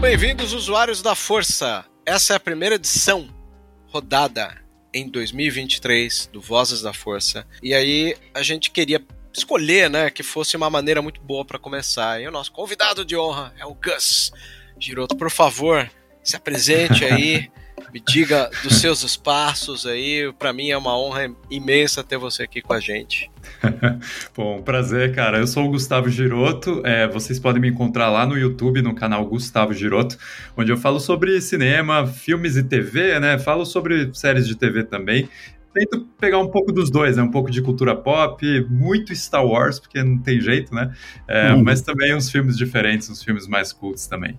Muito bem-vindos, usuários da Força. Essa é a primeira edição rodada em 2023 do Vozes da Força. E aí a gente queria escolher, né, que fosse uma maneira muito boa para começar. E o nosso convidado de honra é o Gus Giroto. Por favor, se apresente aí, me diga dos seus espaços aí. Para mim é uma honra imensa ter você aqui com a gente. Bom, prazer, cara. Eu sou o Gustavo Giroto. É, vocês podem me encontrar lá no YouTube, no canal Gustavo Giroto, onde eu falo sobre cinema, filmes e TV, né? Falo sobre séries de TV também. Tento pegar um pouco dos dois, né? Um pouco de cultura pop, muito Star Wars, porque não tem jeito, né? É, Uhum. Mas também uns filmes diferentes, uns filmes mais cultos também.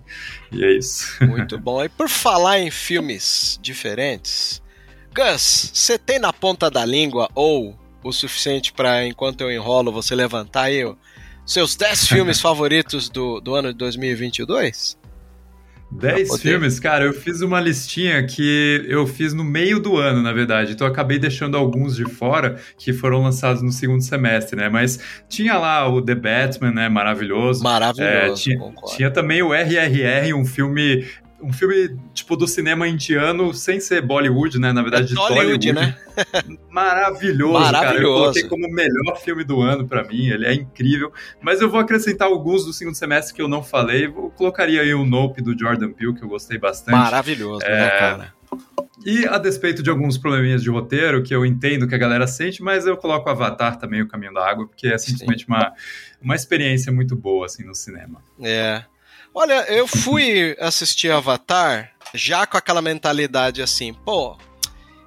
E é isso. Muito bom. E por falar em filmes diferentes, Gus, você tem na ponta da língua ou o suficiente para enquanto eu enrolo você levantar aí seus 10 filmes favoritos do, do ano de 2022? Dez poder. filmes, cara, eu fiz uma listinha que eu fiz no meio do ano, na verdade. Então eu acabei deixando alguns de fora que foram lançados no segundo semestre, né? Mas tinha lá o The Batman, né? Maravilhoso. Maravilhoso, É, tinha, tinha também o RRR, um filme. Um filme, tipo, do cinema indiano, sem ser Bollywood, né? Na verdade, de É Tollywood. né? Maravilhoso, cara. Eu Maravilhoso. coloquei como o melhor filme do ano pra mim, ele é incrível. Mas eu vou acrescentar alguns do segundo semestre que eu não falei. Eu colocaria aí o Nope do Jordan Peele, que eu gostei bastante. Maravilhoso, né, É, cara? E a despeito de alguns probleminhas de roteiro, que eu entendo que a galera sente, mas eu coloco o Avatar também, o Caminho da Água, porque é simplesmente uma, uma experiência muito boa, assim, no cinema. É. Olha, eu fui assistir Avatar já com aquela mentalidade assim, pô,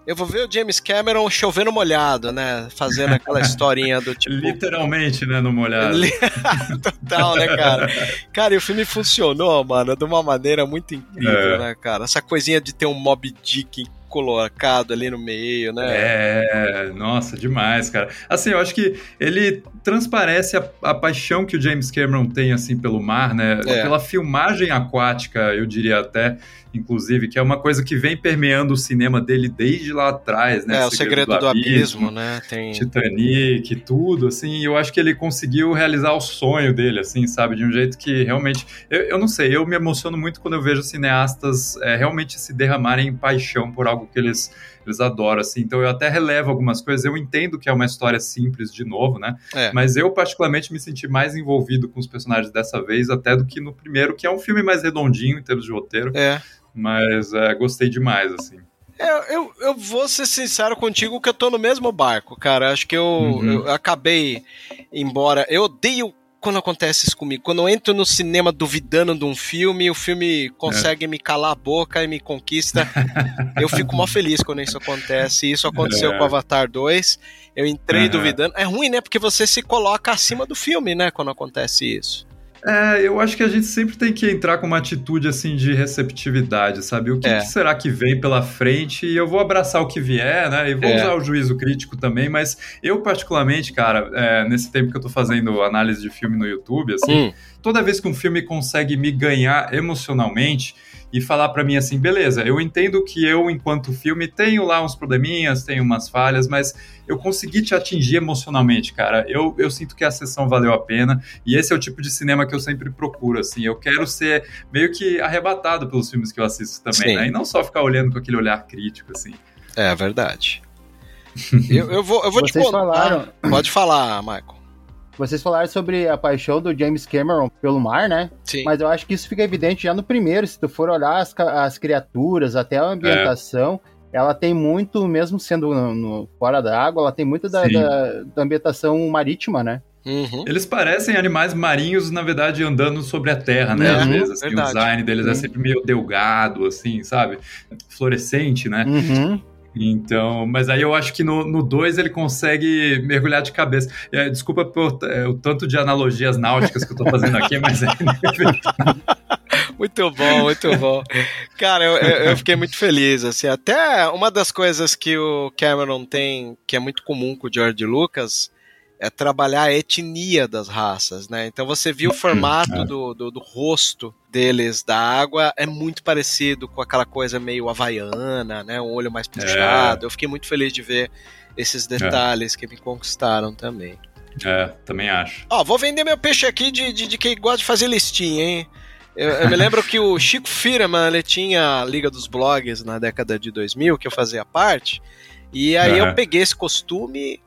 eu vou ver o James Cameron chovendo molhado, né? Fazendo aquela historinha do tipo. Literalmente, né, no molhado. Total, né, cara? Cara, e o filme funcionou, mano, de uma maneira muito incrível, É. né, cara? Essa coisinha de ter um Mob Dick colocado ali no meio, né? É, nossa, demais, cara. Assim, eu acho que ele transparece a, a paixão que o James Cameron tem, assim, pelo mar, né? É. Pela filmagem aquática, eu diria até, inclusive, que é uma coisa que vem permeando o cinema dele desde lá atrás, né? É, o segredo do abismo, né? Tem. Titanic, tudo, assim, e eu acho que ele conseguiu realizar o sonho dele, assim, sabe, de um jeito que realmente, eu, eu não sei, eu me emociono muito quando eu vejo cineastas é, realmente se derramarem em paixão por algo que eles, eles adoram, assim, então eu até relevo algumas coisas, eu entendo que é uma história simples, de novo, né, É. mas eu particularmente me senti mais envolvido com os personagens dessa vez, até do que no primeiro, que é um filme mais redondinho em termos de roteiro, É. mas é, gostei demais, assim. É, eu, eu vou ser sincero contigo que eu tô no mesmo barco, cara. Acho que eu, Uhum. eu acabei, embora. Eu odeio quando acontece isso comigo. Quando eu entro no cinema duvidando de um filme, o filme consegue me calar a boca e me conquista. eu fico mó feliz quando isso acontece. Isso aconteceu É. com Avatar 2. Eu entrei Uhum. duvidando. É ruim, né? Porque você se coloca acima do filme, né? Quando acontece isso. É, eu acho que a gente sempre tem que entrar com uma atitude assim de receptividade, sabe? O que, É. que será que vem pela frente? E eu vou abraçar o que vier, né? E vou É. usar o juízo crítico também, mas eu, particularmente, cara, é, nesse tempo que eu tô fazendo análise de filme no YouTube, assim, Hum, toda vez que um filme consegue me ganhar emocionalmente, e falar para mim assim, beleza, eu entendo que eu, enquanto filme, tenho lá uns probleminhas, tenho umas falhas, mas eu consegui te atingir emocionalmente, cara. Eu, eu sinto que a sessão valeu a pena, e esse é o tipo de cinema que eu sempre procuro, assim. Eu quero ser meio que arrebatado pelos filmes que eu assisto também, né? E não só ficar olhando com aquele olhar crítico, assim. É verdade. eu, eu vou, eu vou Vocês te contar. falaram- Pode falar, Michael. Vocês falaram sobre a paixão do James Cameron pelo mar, né? Sim. Mas eu acho que isso fica evidente já no primeiro. Se tu for olhar as, as criaturas, até a ambientação, ela tem muito, mesmo sendo no, no- fora da água, ela tem muito da, da- da ambientação marítima, né? Uhum. Eles parecem animais marinhos, na verdade, andando sobre a terra, né? Uhum, Às vezes, assim, o design deles é Sim. sempre meio delgado, assim, sabe? Fluorescente, né? Uhum. Então, mas aí eu acho que no 2 ele consegue mergulhar de cabeça. É, desculpa por, é, o tanto de analogias náuticas que eu tô fazendo aqui, mas é. Muito bom, muito bom. Cara, eu, eu- fiquei muito feliz, assim, até uma das coisas que o Cameron tem, que é muito comum com o George Lucas, é trabalhar a etnia das raças, né? Então você viu o formato do, do, do rosto deles da água é muito parecido com aquela coisa meio havaiana, né? Um olho mais puxado. Eu fiquei muito feliz de ver esses detalhes que me conquistaram também. é, também acho. Ó, vou vender meu peixe aqui de, de, de quem gosta de fazer listinha, hein? Eu, eu me lembro que o Chico Firman, ele tinha a Liga dos Blogs na década de 2000, que eu fazia parte, e aí Aham. eu peguei esse costume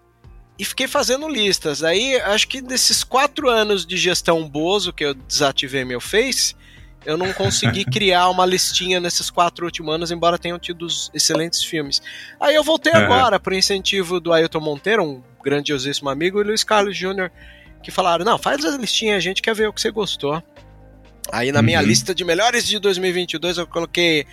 e fiquei fazendo listas. Aí, acho que desses quatro anos de gestão Bozo, que eu desativei meu Face, eu não consegui criar uma listinha nesses quatro últimos anos, embora tenham tido os excelentes filmes. Aí eu voltei Aham. agora, por incentivo do Ailton Monteiro, um grandiosíssimo amigo, e Luiz Carlos Jr., que falaram: não, faz a listinha, a gente quer ver o que você gostou. Aí na minha Uhum. lista de melhores de 2022 eu coloquei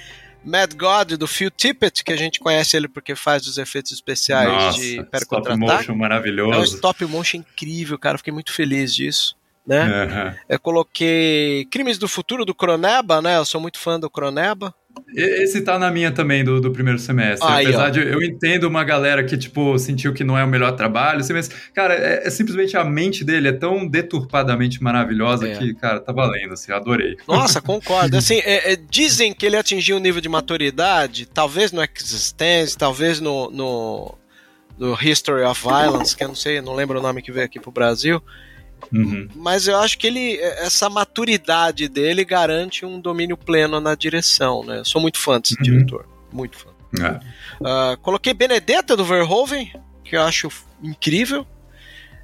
Mad God do Phil Tippett, que a gente conhece ele porque faz os efeitos especiais Nossa, de Império stop motion É um maravilhoso. stop motion incrível, cara. Fiquei muito feliz disso. Né? Aham. Eu coloquei Crimes do Futuro do Croneba, né? Eu sou muito fã do Croneba. Esse tá na minha também, do, do primeiro semestre. Aí, Apesar ó. de eu entendo uma galera que, tipo, sentiu que não é o melhor trabalho, assim, mas, cara, é, é simplesmente a mente dele é tão deturpadamente maravilhosa É. que, cara, tá valendo, assim, adorei. Nossa, concordo. Assim, é- é, dizem que ele atingiu um nível de maturidade, talvez no Existence, talvez no, no, no History of Violence, que eu não sei, não lembro o nome que veio aqui pro Brasil, Uhum. mas eu acho que ele essa maturidade dele garante um domínio pleno na direção, né? Eu sou muito fã desse Uhum. diretor, muito fã. É. Ah, coloquei Benedetta do Verhoeven, que eu acho incrível.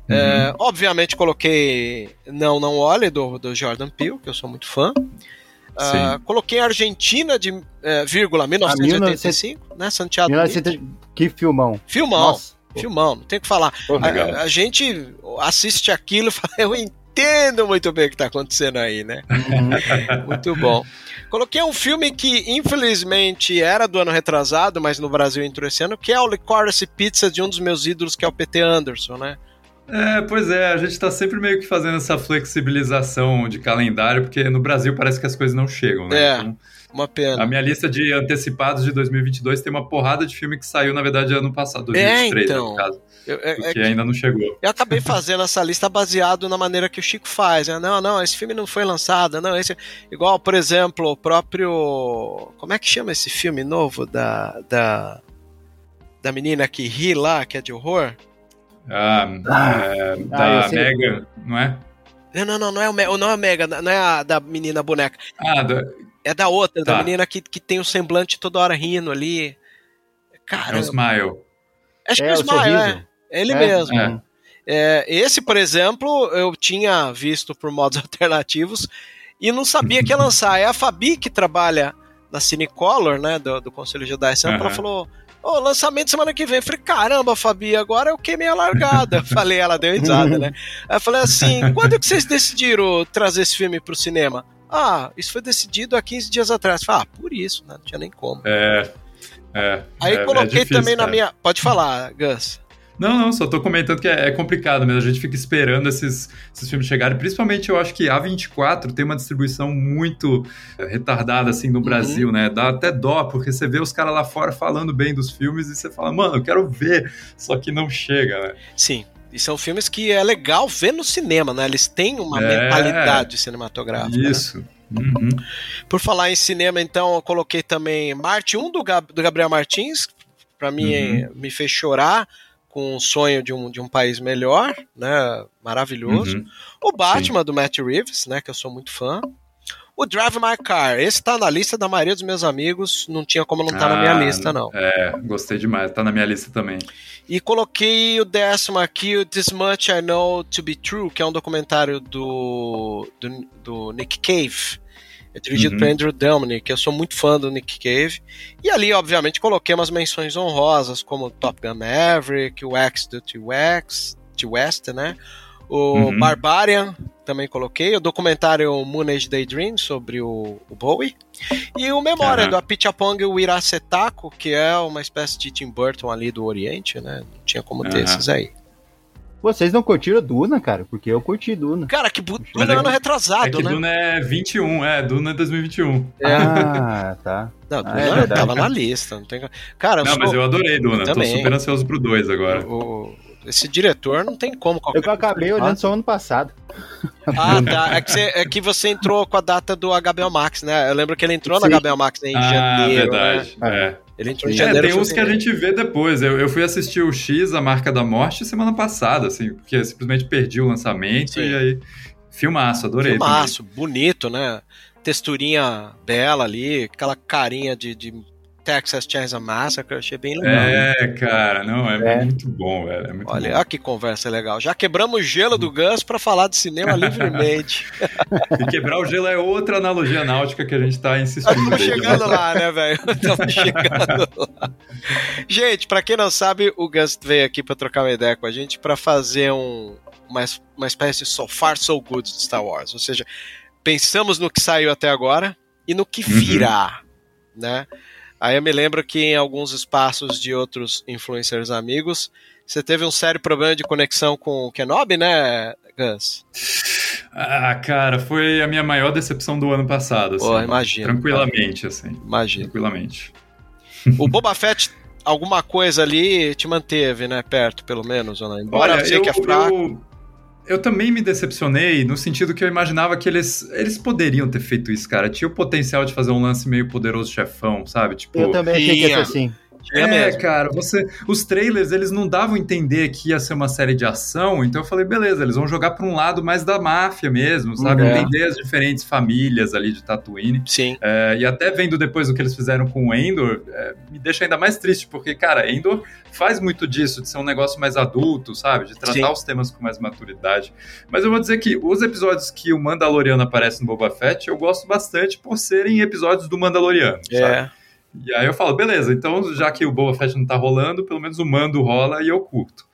É, obviamente coloquei Não Não Olhe do, do Jordan Peele, que eu sou muito fã. Ah, coloquei Argentina de é, vírgula 1985, né? Santiago. 1970 Que filmão. Filmão, Nossa. Filmão, não tem o que falar. Legal. A, a gente assiste aquilo e fala, eu entendo muito bem o que tá acontecendo aí, né? Uhum. Muito bom. Coloquei um filme que, infelizmente, era do ano retrasado, mas no Brasil entrou esse ano, que é o Licorice Pizza de um dos meus ídolos, que é o PT Anderson, né? É, pois é, a gente tá sempre meio que fazendo essa flexibilização de calendário, porque no Brasil parece que as coisas não chegam, né? É. Então, Uma pena. a minha lista de antecipados de 2022 tem uma porrada de filme que saiu, na verdade, ano passado, 2023, então. né, no caso, Eu, é- é porque que ainda não chegou. eu acabei fazendo essa lista baseado na maneira que o Chico faz. Né? Não, não, esse filme não foi lançado. Não, esse. Igual, por exemplo, o próprio. Como é que chama esse filme novo da. da da menina que ri lá, que é de horror? Ah, é, Ah, da eu sei. Mega, não é? Não, não, não, não é o Me- não é a Mega, não é a da menina boneca. Ah, da, É da outra, da Tá. menina que, que tem o semblante toda hora rindo ali. é Cara, o Smile. acho que É, é o Smile, sorriso. é. Ele É, mesmo. é. É, esse, por exemplo, eu tinha visto por modos alternativos e não sabia que ia lançar. É a Fabi que trabalha na Cinecolor, né, do, do Conselho Jedi Sampa, ela Aham. falou, ô, lançamento semana que vem. Eu falei, caramba, Fabi, agora eu queimei a largada. falei, ela deu risada, né? Aí eu falei assim, quando que vocês decidiram trazer esse filme pro cinema? Ah, isso foi decidido há 15 dias atrás. Falei, ah, por isso, né? Não tinha nem como. É. É, Aí é- é coloquei difícil, também na minha... Pode falar, Gus. Não, não, só tô comentando que é, é complicado mesmo. A gente fica esperando esses, esses filmes chegarem. Principalmente eu acho que A24 tem uma distribuição muito é, retardada assim Uhum. no Brasil, né? Dá até dó, porque você vê os caras lá fora falando bem dos filmes e você fala, mano, eu quero ver, só que não chega, né? Sim. E são filmes que é legal ver no cinema, né? Eles têm uma É. mentalidade cinematográfica. né? Isso. Uhum. Por falar em cinema, então, eu coloquei também Marte 1 do, Gab do Gabriel Martins, para mim Uhum. me fez chorar com o sonho de um, de um país melhor, né? Maravilhoso. Uhum. O Batman do Matt Reeves, né? Que eu sou muito fã. O Drive My Car, esse tá na lista da maioria dos meus amigos, não tinha como não tá na minha Ah, lista, não. É, gostei demais, tá na minha lista também. E coloquei o décimo aqui, o This Much I Know to Be True, que é um documentário do, do, do Nick Cave. É dirigido Uhum. por Andrew Dominik, que eu sou muito fã do Nick Cave. E ali, obviamente, coloquei umas menções honrosas, como Top Gun Maverick, o X do T-West, né? O Uhum. Barbarian, também coloquei. O documentário Moon Age Daydream, sobre o, o Bowie. E o Memória, Aham. do Apichatpong Wiracetaco, que é uma espécie de Tim Burton ali do Oriente, né? Não tinha como ter Aham. esses aí. Vocês não curtiram Duna, cara? Porque eu curti Duna. Cara, que Duna é ano que- retrasado, é que né? Duna é 21, é, Duna é 2021. Ah, tá. Não, Ah, Duna é verdade. tava na lista. Não tem... Cara, eu Não, sou... mas eu adorei Duna, tô também. super ansioso pro 2 agora. o- esse diretor não tem como. qualquer Eu que acabei olhando só ano passado. Ah, tá. É que, você, é que você entrou com a data do HBO Max, né? Eu lembro que ele entrou Sim. na HBO Max em ah, janeiro. verdade. Né? É. Ele entrou em. É, janeiro. tem uns que a gente vê depois. Eu, eu fui assistir o X, A Marca da Morte, semana passada, assim, porque eu simplesmente perdi o lançamento Sim. e aí. Filmaço, adorei. Filmaço, bonito, né? Texturinha bela ali, aquela carinha de, de Texas Chainsaw Massacre, eu achei bem legal. É, cara, não, é, É. muito bom, velho. É muito Olha, bom. olha que conversa legal. Já quebramos o gelo do Gus pra falar de cinema livremente. E quebrar o gelo é outra analogia náutica que a gente tá insistindo. Estamos chegando lá. lá, né, velho? Estamos chegando lá. Gente, pra quem não sabe, o Gus veio aqui pra trocar uma ideia com a gente pra fazer um, uma, uma espécie de so far so good de Star Wars. Ou seja, pensamos no que saiu até agora e no que Uhum. virá, né? Aí eu me lembro que em alguns espaços de outros influencers amigos, você teve um sério problema de conexão com o Kenobi, né, Gus? Ah, cara, foi a minha maior decepção do ano passado. Assim, Pô, imagino. Tranquilamente, assim. Imagina. Tranquilamente. O Boba Fett, alguma coisa ali te manteve, né? Perto, pelo menos, ou não? Embora Olha, eu sei eu, que é fraco. eu, eu também me decepcionei no sentido que eu imaginava que eles, eles poderiam ter feito isso, cara. Tinha o potencial de fazer um lance meio poderoso chefão, sabe? Tipo, Eu também achei que ia tinha. ser assim. Tinha é, mesmo. cara, você, os trailers eles não davam a entender que ia ser uma série de ação, então eu falei, beleza, eles vão jogar para um lado mais da máfia mesmo, sabe? É. Entender as diferentes famílias ali de Tatooine. Sim. É, e até vendo depois o que eles fizeram com o Endor, é, me deixa ainda mais triste, porque, cara, Endor faz muito disso, de ser um negócio mais adulto, sabe? De tratar Sim. os temas com mais maturidade. Mas eu vou dizer que os episódios que o Mandaloriano aparece no Boba Fett, eu gosto bastante por serem episódios do Mandaloriano, sabe? E aí eu falo, beleza, então já que o Boba Fett não tá rolando, pelo menos o Mando rola e eu curto.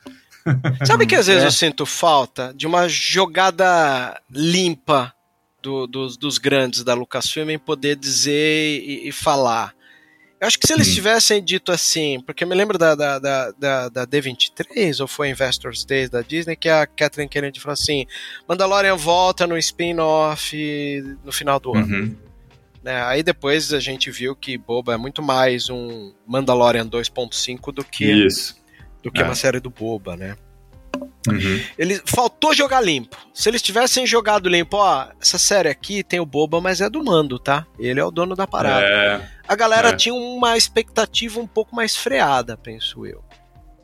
Sabe que às vezes É. eu sinto falta de uma jogada limpa do- dos, dos grandes da Lucasfilm em poder dizer e, e falar. Eu acho que se eles tivessem dito assim, porque eu me lembro da, da, da, da, da D23, ou foi Investors Days da Disney, que a Catherine Kennedy falou assim: Mandalorian volta no spin-off no final do ano. Né? Aí depois a gente viu que Boba é muito mais um Mandalorian 2.5 do que, Isso. do que É. uma série do Boba, né? Uhum. Ele faltou jogar limpo. Se eles tivessem jogado limpo, ó, essa série aqui tem o Boba, mas é do Mando, tá? Ele é o dono da parada. É, A galera é. tinha uma expectativa um pouco mais freada, penso eu.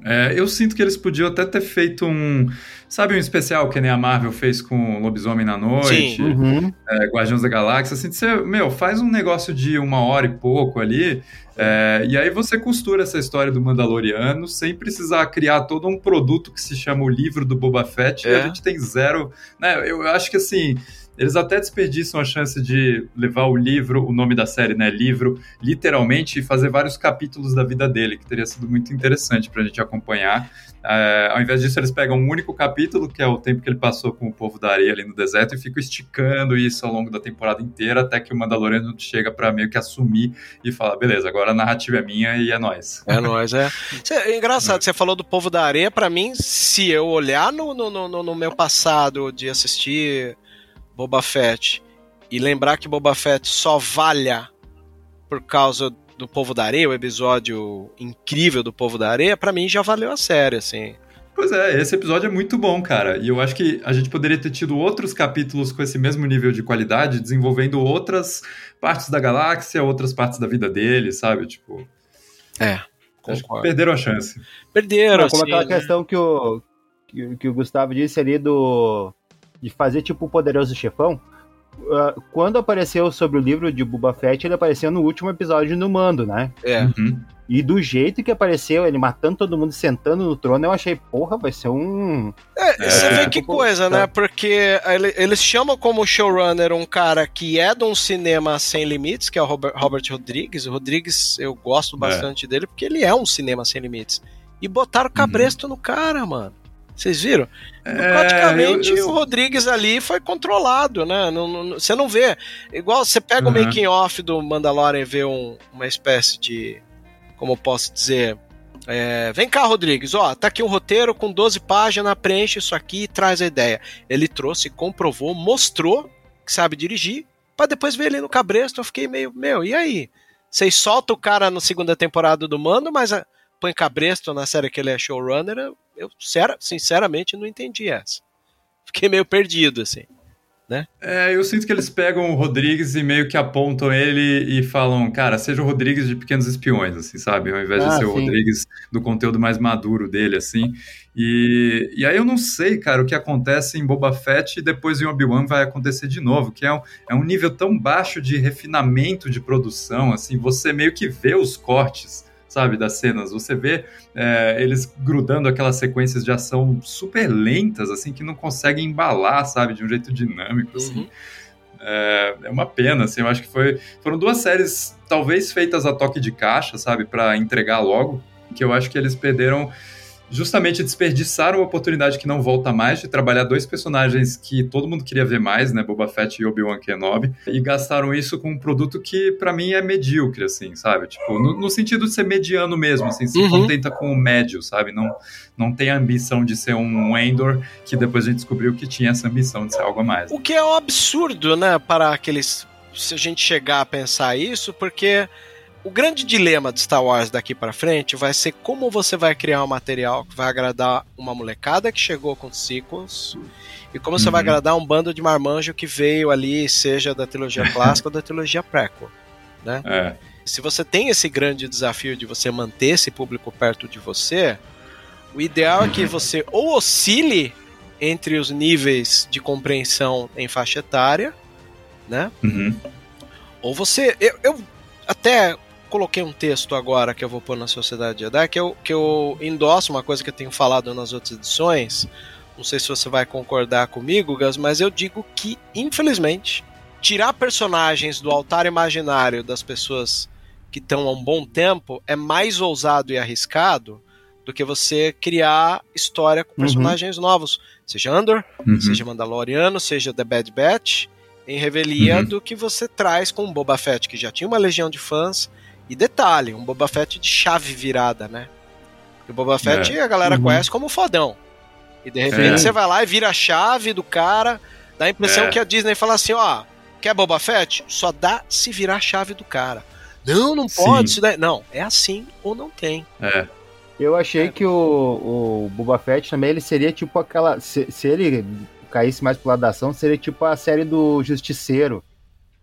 É, eu sinto que eles podiam até ter feito um. Sabe um especial que nem a Marvel fez com Lobisomem na Noite? Uhum. é, Guardiões da Galáxia, assim, você, meu, faz um negócio de uma hora e pouco ali, é, e aí você costura essa história do Mandaloriano sem precisar criar todo um produto que se chama o livro do Boba Fett, e É. a gente tem zero, né, eu acho que assim, eles até desperdiçam a chance de levar o livro, o nome da série, né, livro, literalmente, e fazer vários capítulos da vida dele, que teria sido muito interessante pra gente acompanhar, é, ao invés disso, eles pegam um único capítulo, que é o tempo que ele passou com o povo da areia ali no deserto, e ficam esticando isso ao longo da temporada inteira, até que o Mandaloriano chega pra meio que assumir e fala: beleza, agora a narrativa é minha e é nóis. É nóis, é. É engraçado, você falou do povo da areia, pra mim, se eu olhar no, no, no, no meu passado de assistir Boba Fett e lembrar que Boba Fett só valha por causa do povo da areia, o episódio incrível do povo da areia, pra mim já valeu a série, assim. Pois é, esse episódio é muito bom, cara. E eu acho que a gente poderia ter tido outros capítulos com esse mesmo nível de qualidade, desenvolvendo outras partes da galáxia, outras partes da vida dele, sabe? Tipo. É. Perderam a chance. Perderam, Não, como assim, aquela né? questão que o, que, que o Gustavo disse ali do de fazer tipo o poderoso chefão. Ah, quando apareceu sobre o livro de Boba Fett, ele apareceu no último episódio no Mando, né? É. Uhum. E do jeito que apareceu, ele matando todo mundo, sentando no trono, eu achei, porra, vai ser um. É, você É. vê que coisa, né? Porque ele- eles chamam como showrunner um cara que é de um cinema sem limites, que é o Robert, Robert Rodrigues. O Rodrigues, eu gosto bastante dele, porque ele é um cinema sem limites. E botaram cabresto no cara, mano. Vocês viram? Praticamente É, eu- eu- o Rodrigues ali foi controlado, né? Não- não- você não vê. Igual você pega o Uhum. making off do Mandalorian e vê um- uma espécie de. Como eu posso dizer? é, vem cá, Rodrigues, ó, tá aqui um roteiro com 12 páginas, preenche isso aqui e traz a ideia. Ele trouxe, comprovou, mostrou que sabe dirigir, pra depois ver ele no cabresto. Eu fiquei meio, meu, e aí? Vocês soltam o cara na segunda temporada do Mando, mas ah, põe cabresto na série que ele é showrunner? Eu, sinceramente não entendi essa. Fiquei meio perdido, assim. É, eu sinto que eles pegam o Rodrigues e meio que apontam ele e falam, cara, seja o Rodrigues de Pequenos Espiões, assim, sabe? Ao invés Ah, de ser o sim. Rodrigues do conteúdo mais maduro dele, assim. E, e aí eu não sei, cara, o que acontece em Boba Fett e depois em Obi-Wan vai acontecer de novo, que é um, é um nível tão baixo de refinamento de produção, assim, você meio que vê os cortes, sabe, das cenas, você vê é, eles grudando aquelas sequências de ação super lentas, assim, que não conseguem embalar, sabe, de um jeito dinâmico, assim. Uhum. É, é uma pena, assim, eu acho que foi, foram duas séries talvez feitas a toque de caixa, sabe, para entregar logo, que eu acho que eles perderam justamente desperdiçaram a oportunidade que não volta mais de trabalhar dois personagens que todo mundo queria ver mais, né, Boba Fett e Obi-Wan Kenobi, e gastaram isso com um produto que pra mim é medíocre, assim, sabe, tipo, no, no sentido de ser mediano mesmo, assim, se Uhum. contenta com o médio, sabe, não, não tem a ambição de ser um Endor, que depois a gente descobriu que tinha essa ambição de ser algo a mais. O que é um absurdo, né, para aqueles. Se a gente chegar a pensar isso, porque o grande dilema de Star Wars daqui para frente vai ser como você vai criar um material que vai agradar uma molecada que chegou com sequels e como você vai Uhum. agradar um bando de marmanjo que veio ali, seja da trilogia clássica ou da trilogia prequel. É. Se você tem esse grande desafio de você manter esse público perto de você, o ideal é que você ou oscile entre os níveis de compreensão em faixa etária, né? Uhum. Ou você. Eu, eu até coloquei um texto agora que eu vou pôr na Sociedade Jedi, que eu, que eu endosso uma coisa que eu tenho falado nas outras edições. Não sei se você vai concordar comigo, Gus, mas eu digo que, infelizmente, tirar personagens do altar imaginário das pessoas que estão há um bom tempo é mais ousado e arriscado do que você criar história com Uhum. personagens novos. Seja Andor, Uhum. seja Mandaloriano, seja The Bad Batch, em revelia Uhum. do que você traz com o Boba Fett, que já tinha uma legião de fãs. E detalhe, um Boba Fett de chave virada, né? Porque o Boba Fett a galera Uhum. conhece como fodão. E de repente É. você vai lá e vira a chave do cara, dá a impressão É. que a Disney fala assim, ó, quer Boba Fett? Só dá se virar a chave do cara. Não, não pode, Sim. isso daí. Não, é assim ou não tem. É. Eu achei É. que o, o Boba Fett também ele seria tipo aquela. Se, se ele caísse mais pro lado da ação, seria tipo a série do Justiceiro,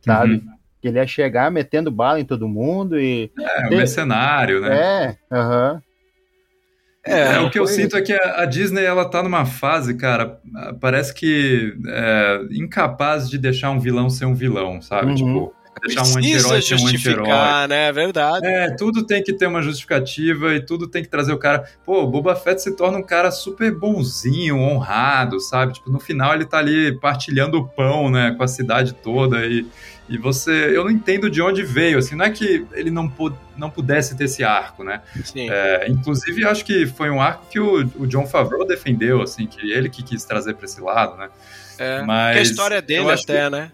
sabe? Uhum. Que ele ia chegar metendo bala em todo mundo e. É, o É. mercenário, né? É, aham. É, o que eu sinto é que a, a Disney ela tá numa fase, cara, parece que é, incapaz de deixar um vilão ser um vilão, sabe? Uhum. Tipo, deixar um anti-herói ser um anti-herói. justificar, né? É verdade. É, tudo tem que ter uma justificativa e tudo tem que trazer o cara. Pô, o Boba Fett se torna um cara super bonzinho, honrado, sabe? Tipo, no final ele tá ali partilhando o pão, né, com a cidade toda e, e você. Eu não entendo de onde veio, assim, não é que ele não, não pudesse ter esse arco, né? Sim. É, inclusive, acho que foi um arco que o, o John Favreau defendeu, assim, que ele que quis trazer pra esse lado, né? É. mas Porque a história é dele até, né?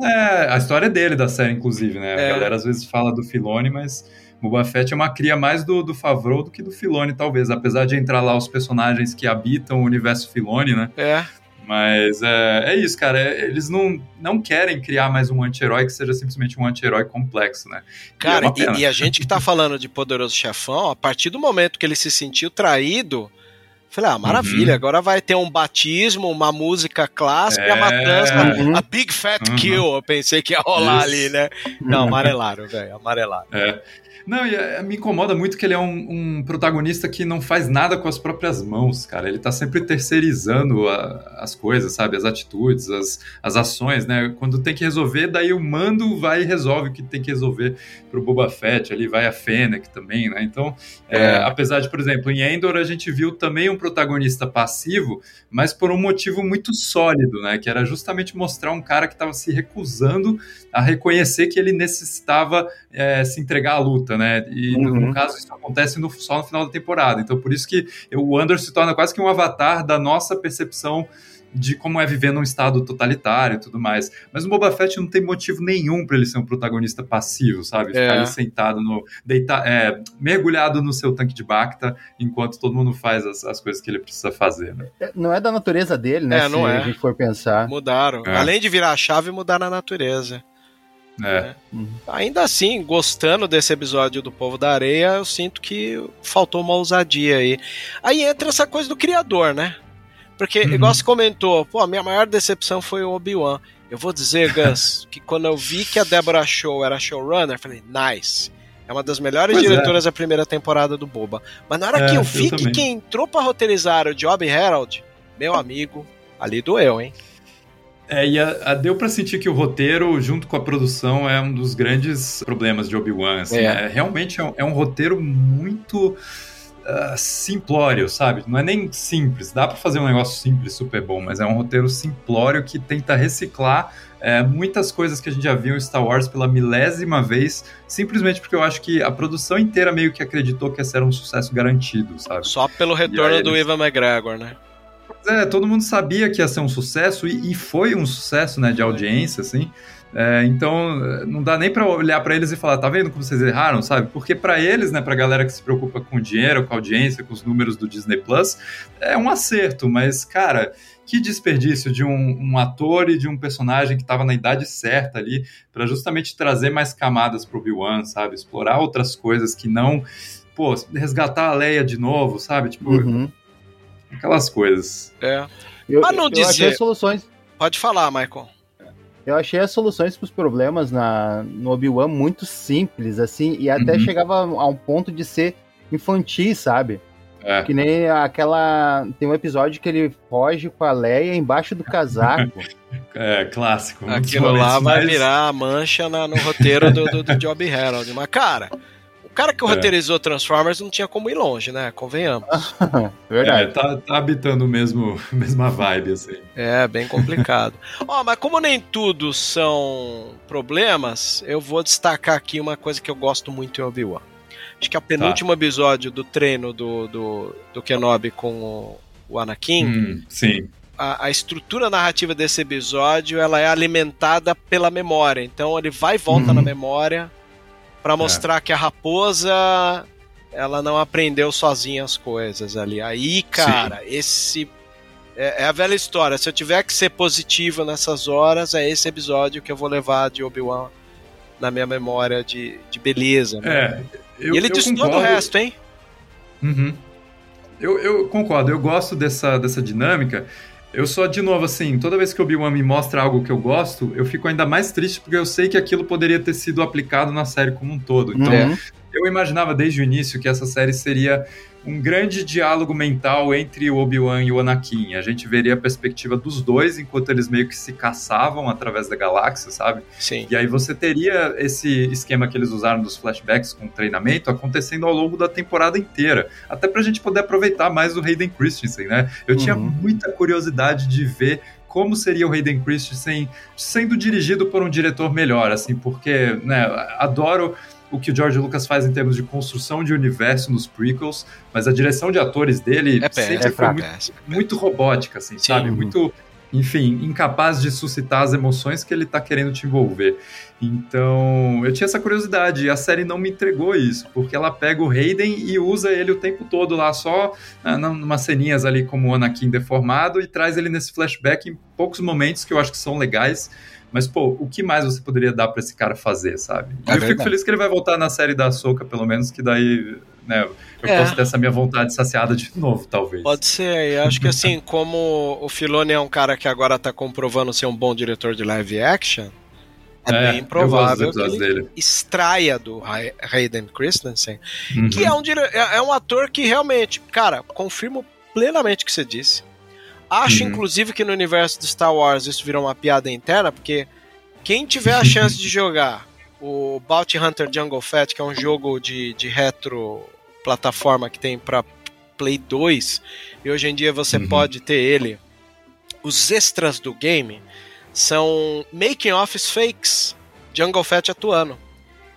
É, a história é dele da série, inclusive, né? É. A galera às vezes fala do Filone, mas Boba Fett é uma cria mais do, do Favreau do que do Filone, talvez. Apesar de entrar lá os personagens que habitam o universo Filone, né? É. Mas é, é isso, cara. é- eles não, não querem criar mais um anti-herói que seja simplesmente um anti-herói complexo, né? E é Cara, uma pena. e, e a gente que tá falando de Poderoso Chefão, a partir do momento que ele se sentiu traído, Falei, ah, maravilha, Uhum. agora vai ter um batismo, uma música clássica e a É. matança, Uhum. a Big Fat Uhum. Kill. Eu pensei que ia rolar Isso. ali, né? Não, amarelaram, velho, amarelaram. É. Não, e é, me incomoda muito que ele é um, um protagonista que não faz nada com as próprias mãos, cara. Ele tá sempre terceirizando a- as coisas, sabe? As atitudes, as, as ações, né? Quando tem que resolver, daí o mando vai e resolve o que tem que resolver pro Boba Fett. Ali vai a Fennec também, né? Então, é, É. apesar de, por exemplo, em Endor a gente viu também um protagonista passivo, mas por um motivo muito sólido, né? Que era justamente mostrar um cara que estava se recusando a reconhecer que ele necessitava é, se entregar à luta, né? E no- Uhum. no caso isso acontece no- só no final da temporada. Então por isso que o Andor se torna quase que um avatar da nossa percepção de como é viver num estado totalitário e tudo mais. Mas o Boba Fett não tem motivo nenhum para ele ser um protagonista passivo, sabe? Ficar É. ali sentado no deitar, é, mergulhado no seu tanque de Bacta enquanto todo mundo faz as, as coisas que ele precisa fazer. Né? Não é da natureza dele, né? É, não se é. a gente for pensar. Mudaram. É. Além de virar a chave, mudaram a natureza. É. Ainda assim, gostando desse episódio do Povo da Areia, eu sinto que faltou uma ousadia aí. Aí entra essa coisa do criador, né? Porque, Uhum. igual você comentou, pô, a minha maior decepção foi o Obi-Wan. Eu vou dizer, Gus, que quando eu vi que a Deborah Show era showrunner, eu falei, nice. É uma das melhores Pois é. diretoras da primeira temporada do Boba. Mas na hora É, que eu eu vi que também. quem entrou pra roteirizar o Job Harold, meu amigo, ali doeu, hein? É, e a, a- deu pra sentir que o roteiro, junto com a produção, é um dos grandes problemas de Obi-Wan. assim, É. é, realmente é um, é um roteiro muito ah, simplório, sabe? Não é nem simples. Dá pra fazer um negócio simples, super bom, mas é um roteiro simplório que tenta reciclar é, muitas coisas que a gente já viu em Star Wars pela milésima vez, simplesmente porque eu acho que a produção inteira meio que acreditou que esse era um sucesso garantido, sabe? Só pelo retorno aí do eles- Ivan McGregor, né? É, todo mundo sabia que ia ser um sucesso e, e foi um sucesso, né, de audiência, assim. É, então, eh, não dá nem pra olhar pra eles e falar, tá vendo como vocês erraram, sabe? Porque pra eles, né, pra galera que se preocupa com dinheiro, com audiência, com os números do Disney Plus, é um acerto, mas, cara, que desperdício de um, um ator e de um personagem que tava na idade certa ali, pra justamente trazer mais camadas pro Obi-Wan, sabe? Explorar outras coisas que não, pô, resgatar a Leia de novo, sabe? Tipo, Uhum. Aquelas coisas. É. Eu, Pra não eu dizer- achei soluções. Pode falar, Michael. Eu achei as soluções para os problemas na, no Obi-Wan muito simples, assim, e até Uhum. chegava a um ponto de ser infantil, sabe? É. Que nem aquela. Tem um episódio que ele foge com a Leia embaixo do casaco. É, clássico. Aquilo lá vai virar a mancha na- no roteiro do, do, do Job Harold. Mas, cara, cara que É. roteirizou Transformers não tinha como ir longe, né? Convenhamos. Verdade. É, tá, tá habitando o mesmo, mesma vibe, assim. É, bem complicado. Ó, mas como nem tudo são problemas, eu vou destacar aqui uma coisa que eu gosto muito em Obi-Wan. Acho que é o penúltimo episódio do treino do, do, do Kenobi com o, o Anakin. Hum, sim. a, a estrutura narrativa desse episódio ela é alimentada pela memória. Então ele vai e volta Uhum. na memória pra mostrar que a raposa ela não aprendeu sozinha as coisas ali. Aí, cara, esse é, é a velha história. Se eu tiver que ser positivo nessas horas, é esse episódio que eu vou levar de Obi-Wan na minha memória de, de beleza. né? É, eu, e ele eu destoa do concordo. resto, hein? Uhum. Eu, eu concordo, eu gosto dessa, dessa dinâmica. Eu só, de novo, assim, toda vez que o Obi-Wan me mostra algo que eu gosto, eu fico ainda mais triste porque eu sei que aquilo poderia ter sido aplicado na série como um todo. Então, Uhum. eu imaginava desde o início que essa série seria um grande diálogo mental entre o Obi-Wan e o Anakin. A gente veria a perspectiva dos dois enquanto eles meio que se caçavam através da galáxia, sabe? Sim. E aí você teria esse esquema que eles usaram dos flashbacks com treinamento acontecendo ao longo da temporada inteira. Até pra gente poder aproveitar mais o Hayden Christensen, né? Eu tinha Uhum. muita curiosidade de ver como seria o Hayden Christensen sendo dirigido por um diretor melhor, assim, porque, né, adoro o que o George Lucas faz em termos de construção de universo nos prequels, mas a direção de atores dele É sempre é foi muito muito robótica, assim, Sim. sabe? Muito, enfim, incapaz de suscitar as emoções que ele tá querendo te envolver. Então, eu tinha essa curiosidade e a série não me entregou isso, porque ela pega o Hayden e usa ele o tempo todo lá, só ah, numas ceninhas ali como o Anakin deformado e traz ele nesse flashback em poucos momentos que eu acho que são legais. Mas, pô, o que mais você poderia dar pra esse cara fazer, sabe? É eu fico verdade. feliz que ele vai voltar na série da Soca, pelo menos, que daí né, eu É. posso ter essa minha vontade saciada de novo, talvez. Pode ser, e acho que assim, como o Filoni é um cara que agora tá comprovando ser um bom diretor de live action, é, É, bem provável que ele dele. extraia do Hay- Hayden Christensen, Uhum. que é um, dire... é é um ator que realmente, cara, confirmo plenamente o que você disse. Acho, Uhum. inclusive, que no universo de Star Wars isso virou uma piada interna, porque quem tiver a chance de jogar o Bounty Hunter Jungle Fett, que é um jogo de, de retro plataforma que tem pra Play 2, e hoje em dia você Uhum. pode ter ele, os extras do game são making offs fakes, Jungle Fett atuando.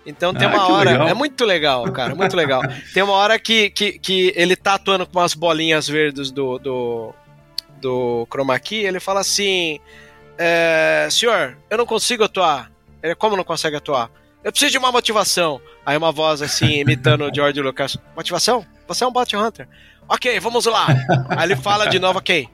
Então tem Ah, uma hora. legal. É muito legal, cara. é Muito legal. tem uma hora que, que, que ele tá atuando com umas bolinhas verdes do, do, do Chroma Key. Ele fala assim: é, Senhor, eu não consigo atuar. Ele, como não consegue atuar? Eu preciso de uma motivação. Aí uma voz assim, imitando o George Lucas: Motivação? Você é um bot hunter. Ok, vamos lá. Aí ele fala de novo: Ok,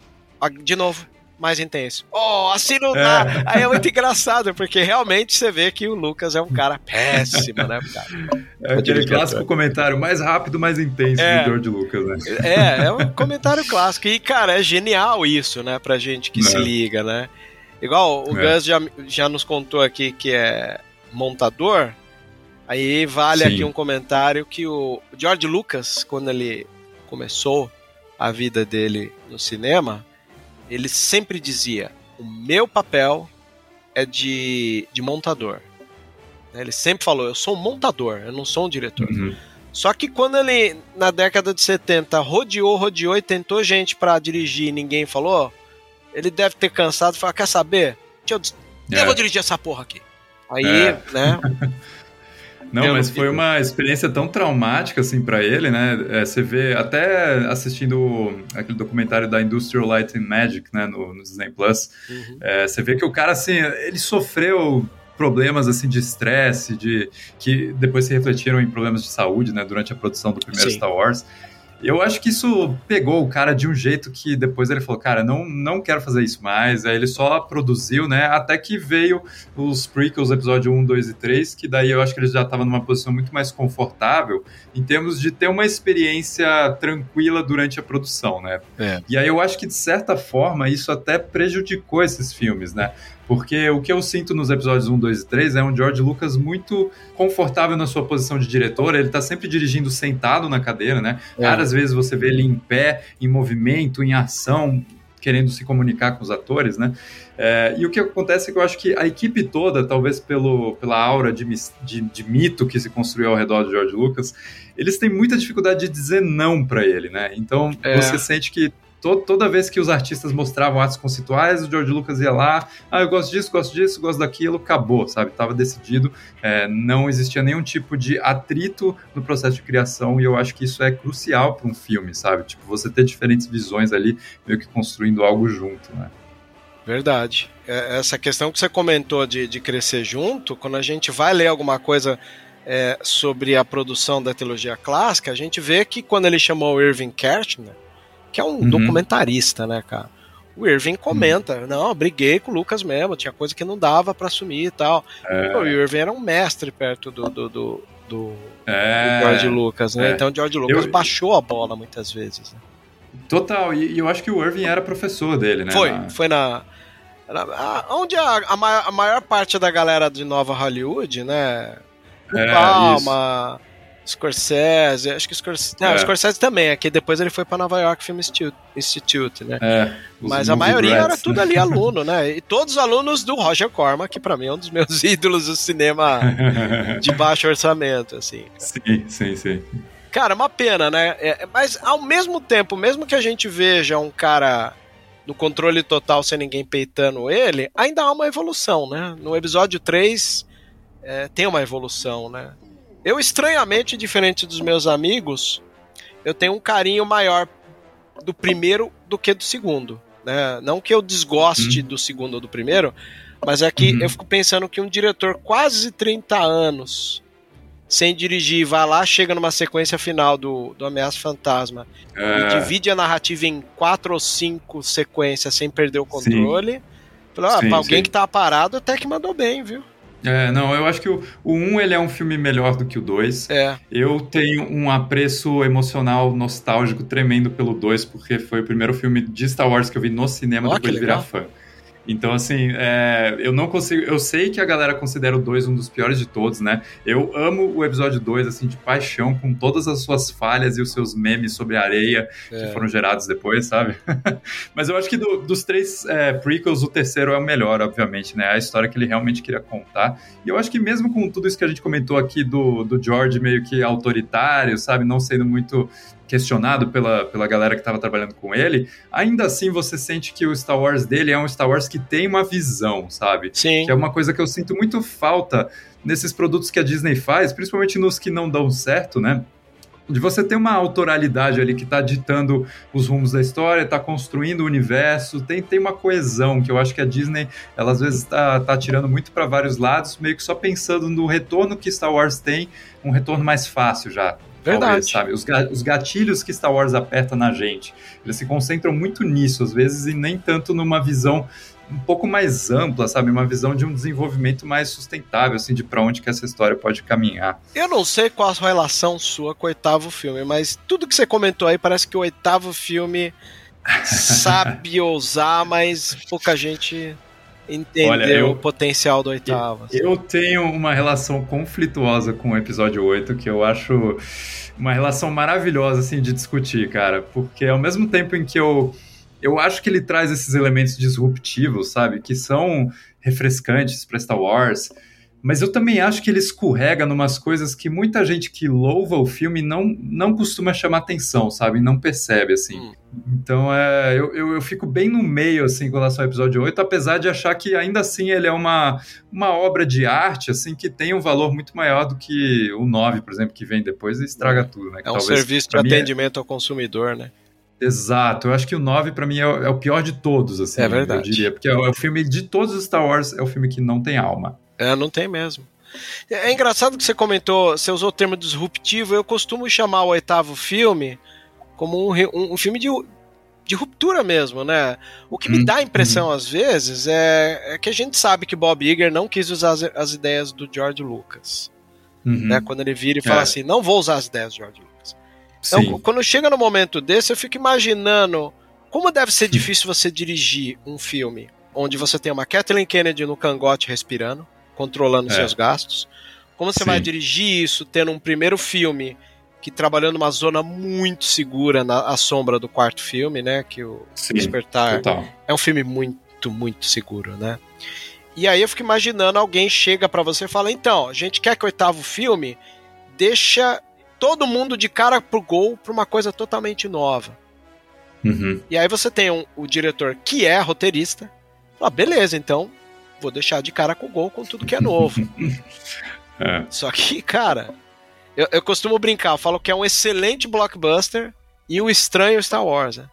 de novo. Mais intenso. Oh, assim não dá. Aí é muito engraçado, porque realmente você vê que o Lucas é um cara péssimo, né, cara? É aquele clássico comentário mais rápido, mais intenso É. do George Lucas, né? É, é um comentário clássico. E, cara, é genial isso, né? Pra gente que É. se liga, né? Igual o É. Gus já, já nos contou aqui que é montador. Aí vale Sim. aqui um comentário que o George Lucas, quando ele começou a vida dele no cinema, ele sempre dizia: o meu papel é de, de montador. Né, Ele sempre falou: eu sou um montador, eu não sou um diretor. Uhum. Só que quando ele, na década de 70, rodeou, rodeou e tentou gente pra dirigir e ninguém falou, ele deve ter cansado e falou: quer saber? Deixa eu, des- eu É. vou dirigir essa porra aqui. Aí, É. né? Não, Eu mas não- foi uma experiência tão traumática assim para ele, né? É, você vê até assistindo aquele documentário da Industrial Light and Magic, né, no, no Disney Plus, Uhum. é, você vê que o cara assim, ele sofreu problemas assim de estresse, de que depois se refletiram em problemas de saúde, né, durante a produção do primeiro Sim. Star Wars. Eu acho que isso pegou o cara de um jeito que depois ele falou, cara, não, não quero fazer isso mais. Aí ele só produziu, né? Até que veio os prequels, episódio 1, 2 e 3, que daí eu acho que ele já estava numa posição muito mais confortável em termos de ter uma experiência tranquila durante a produção, né? É. E aí eu acho que, de certa forma, isso até prejudicou esses filmes, né? Porque o que eu sinto nos episódios 1, 2 e 3 é um George Lucas muito confortável na sua posição de diretor, ele tá sempre dirigindo sentado na cadeira, né? É. Raras vezes você vê ele em pé, em movimento, em ação, querendo se comunicar com os atores, né? É, e o que acontece é que eu acho que a equipe toda, talvez pelo, pela aura de, de- de mito que se construiu ao redor de George Lucas, eles têm muita dificuldade de dizer não pra ele, né? Então É. você sente que to- toda vez que os artistas mostravam atos conceituais, o George Lucas ia lá, ah, eu gosto disso, gosto disso, gosto daquilo, acabou, sabe? Tava decidido, é, não existia nenhum tipo de atrito no processo de criação e eu acho que isso é crucial para um filme, sabe? Tipo, você ter diferentes visões ali, meio que construindo algo junto, né? Verdade. É, Essa questão que você comentou de, de crescer junto, quando a gente vai ler alguma coisa é, sobre a produção da trilogia clássica, a gente vê que quando ele chamou Irving Kershner, que é um Uhum. documentarista, né, cara? O Irving comenta, não, briguei com o Lucas mesmo, tinha coisa que não dava pra assumir e tal. É. O Irving era um mestre perto do, do, do, do- É, do George Lucas, né? é. Então o George Lucas Eu- baixou a bola muitas vezes. né? total, e, e eu acho que o Irving era professor dele, né? Foi, Na- foi na. na- onde a, a, maior, a maior parte da galera de Nova Hollywood, né? O É, Palma, Scorsese, acho que Scorsese. Não, É. Scorsese também, é que depois ele foi pra Nova York Film Institute, né? É, Mas a maioria brats, era tudo né? ali aluno, né? E todos alunos do Roger Corman, que pra mim é um dos meus ídolos do cinema de baixo orçamento, assim. sim, sim, sim. Cara, uma pena, né? É, mas ao mesmo tempo, mesmo que a gente veja um cara no controle total sem ninguém peitando ele, ainda há uma evolução, né? No episódio 3 é, tem uma evolução, né? Eu, estranhamente, diferente dos meus amigos, eu tenho um carinho maior do primeiro do que do segundo. Né? Não que eu desgoste do segundo ou do primeiro, mas é que Uhum. eu fico pensando que um diretor quase 30 anos sem dirigir, vai lá, chega numa sequência final do, do Ameaça Fantasma e É, divide a narrativa em quatro ou cinco sequências sem perder o controle. Falei, ah, Sim, pra alguém sim. que tá parado, até que mandou bem, viu? É, não, eu acho que o, o 1 ele é um filme melhor do que o 2. É. Eu tenho um apreço emocional, nostálgico tremendo pelo 2, porque foi o primeiro filme de Star Wars que eu vi no cinema Ó, depois de virar fã. Então, assim, é, eu não consigo. Eu sei que a galera considera o 2 um dos piores de todos, né? Eu amo o episódio 2, assim, de paixão, com todas as suas falhas e os seus memes sobre a areia É. que foram gerados depois, sabe? Mas eu acho que do- dos três é, prequels, o terceiro é o melhor, obviamente, né? A história que ele realmente queria contar. E eu acho que mesmo com tudo isso que a gente comentou aqui do, do George meio que autoritário, sabe? Não sendo muito questionado pela, pela galera que estava trabalhando com ele, ainda assim você sente que o Star Wars dele é um Star Wars que tem uma visão, sabe? Sim. Que é uma coisa que eu sinto muito falta nesses produtos que a Disney faz, principalmente nos que não dão certo, né? De você ter uma autoralidade ali que tá ditando os rumos da história, tá construindo o universo, tem, tem uma coesão que eu acho que a Disney, ela às vezes tá, tá tirando muito para vários lados, meio que só pensando no retorno que Star Wars tem, um retorno mais fácil já. Verdade. Talvez, sabe? Os, ga- os gatilhos que Star Wars aperta na gente, eles se concentram muito nisso, às vezes, e nem tanto numa visão um pouco mais ampla, sabe? Uma visão de um desenvolvimento mais sustentável, assim, de para onde que essa história pode caminhar. Eu não sei qual a relação sua com o oitavo filme, mas tudo que você comentou aí parece que o oitavo filme sabe ousar, mas pouca gente entendeu Olha, eu- o potencial do oitavo. assim. Eu tenho uma relação conflituosa com o episódio 8, que eu acho uma relação maravilhosa, assim, de discutir, cara. Porque ao mesmo tempo em que eu, eu acho que ele traz esses elementos disruptivos, sabe? Que são refrescantes para Star Wars. Mas eu também acho que ele escorrega numas coisas que muita gente que louva o filme não, não costuma chamar atenção, sabe? Não percebe, assim. Hum. Então, é, eu, eu, eu fico bem no meio, assim, com relação ao episódio 8, apesar de achar que ainda assim ele é uma, uma obra de arte, assim, que tem um valor muito maior do que o 9, por exemplo, que vem depois e estraga tudo, né? Que É um talvez, serviço de é- atendimento ao consumidor, né? Exato, eu acho que o 9 pra mim é, o- é o pior de todos, assim, É verdade. eu diria, porque é é o filme de todos os Star Wars, é o filme que não tem alma. É, não tem mesmo. É é engraçado que você comentou, você usou o termo disruptivo, eu costumo chamar o oitavo filme como um, um- um filme de, de ruptura mesmo, né? O que me Hum, dá a impressão, às vezes, é, é que a gente sabe que Bob Iger não quis usar as, as ideias do George Lucas. Uhum, Né? Quando ele vira e fala É. assim, não vou usar as ideias do George Lucas. Então, Sim, quando chega no momento desse, eu fico imaginando como deve ser difícil você dirigir um filme onde você tem uma Kathleen Kennedy no cangote respirando, controlando É. seus gastos. Como você Sim. vai dirigir isso tendo um primeiro filme que trabalhando numa zona muito segura na à sombra do quarto filme, né? Que o sim, Despertar total. é um filme muito, muito seguro, né? E aí eu fico imaginando alguém chega pra você e fala: então, a gente quer que o oitavo filme deixa todo mundo de cara pro gol pra uma coisa totalmente nova. Uhum. E aí você tem um- o diretor que é roteirista. Fala, beleza, então vou deixar de cara com o gol com tudo que é novo. É. Só que, cara, eu, eu costumo brincar, eu falo que é um excelente blockbuster e o estranho Star Wars. Né?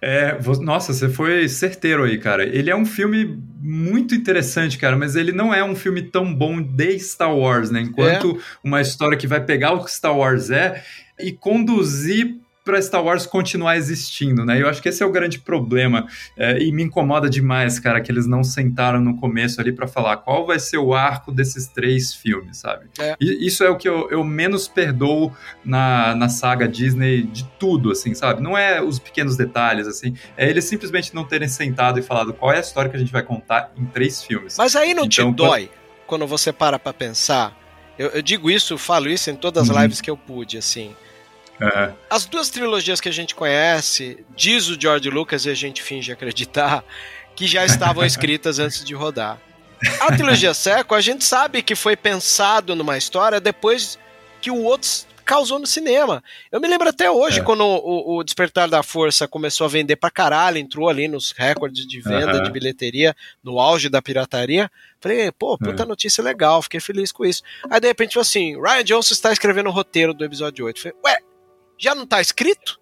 É, nossa, você foi certeiro aí, cara. Ele é um filme muito interessante, cara, mas ele não é um filme tão bom de Star Wars, né? Enquanto uma história que vai pegar o que Star Wars é e conduzir para Star Wars continuar existindo, né? Eu acho que esse é o grande problema é, e me incomoda demais, cara, que eles não sentaram no começo ali para falar qual vai ser o arco desses três filmes, sabe? É. E isso é o que eu, eu menos perdoo na, na saga Disney de tudo, assim, sabe? Não é os pequenos detalhes, assim, é eles simplesmente não terem sentado e falado qual é a história que a gente vai contar em três filmes. Mas aí não te Então, dói quando você para pra pensar. Eu, eu digo isso, eu falo isso em todas as Uhum. lives que eu pude, assim. É, As duas trilogias que a gente conhece, diz o George Lucas e a gente finge acreditar, que já estavam escritas antes de rodar. A trilogia Seco, a gente sabe que foi pensado numa história depois que o outro causou no cinema. Eu me lembro até hoje, É. quando o, o Despertar da Força começou a vender pra caralho, entrou ali nos recordes de venda, Aham. de bilheteria, no auge da pirataria. Falei, pô, puta É. notícia legal, fiquei feliz com isso. Aí de repente, assim, Ryan Johnson está escrevendo o roteiro do episódio 8. Falei, ué, já não tá escrito?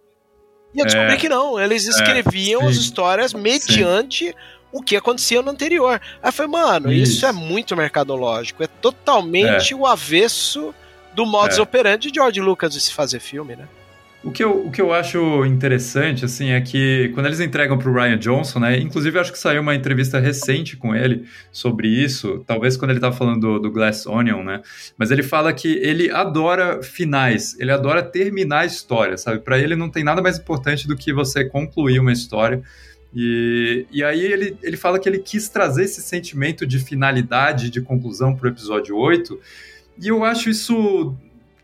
E eu descobri É. que não, eles escreviam as sim. histórias mediante o que acontecia no anterior. Aí eu falei, mano, isso, Isso. é muito mercadológico, é totalmente o avesso do modus É. operandi de George Lucas de se fazer filme, né? O que, eu, o que eu acho interessante, assim, é que quando eles entregam pro Ryan Johnson, né? Inclusive, acho que saiu uma entrevista recente com ele sobre isso, talvez quando ele tava falando do, do Glass Onion, né? Mas ele fala que ele adora finais, ele adora terminar a história, sabe? Para ele não tem nada mais importante do que você concluir uma história. E, e aí ele, ele fala que ele quis trazer esse sentimento de finalidade, de conclusão pro episódio 8. E eu acho isso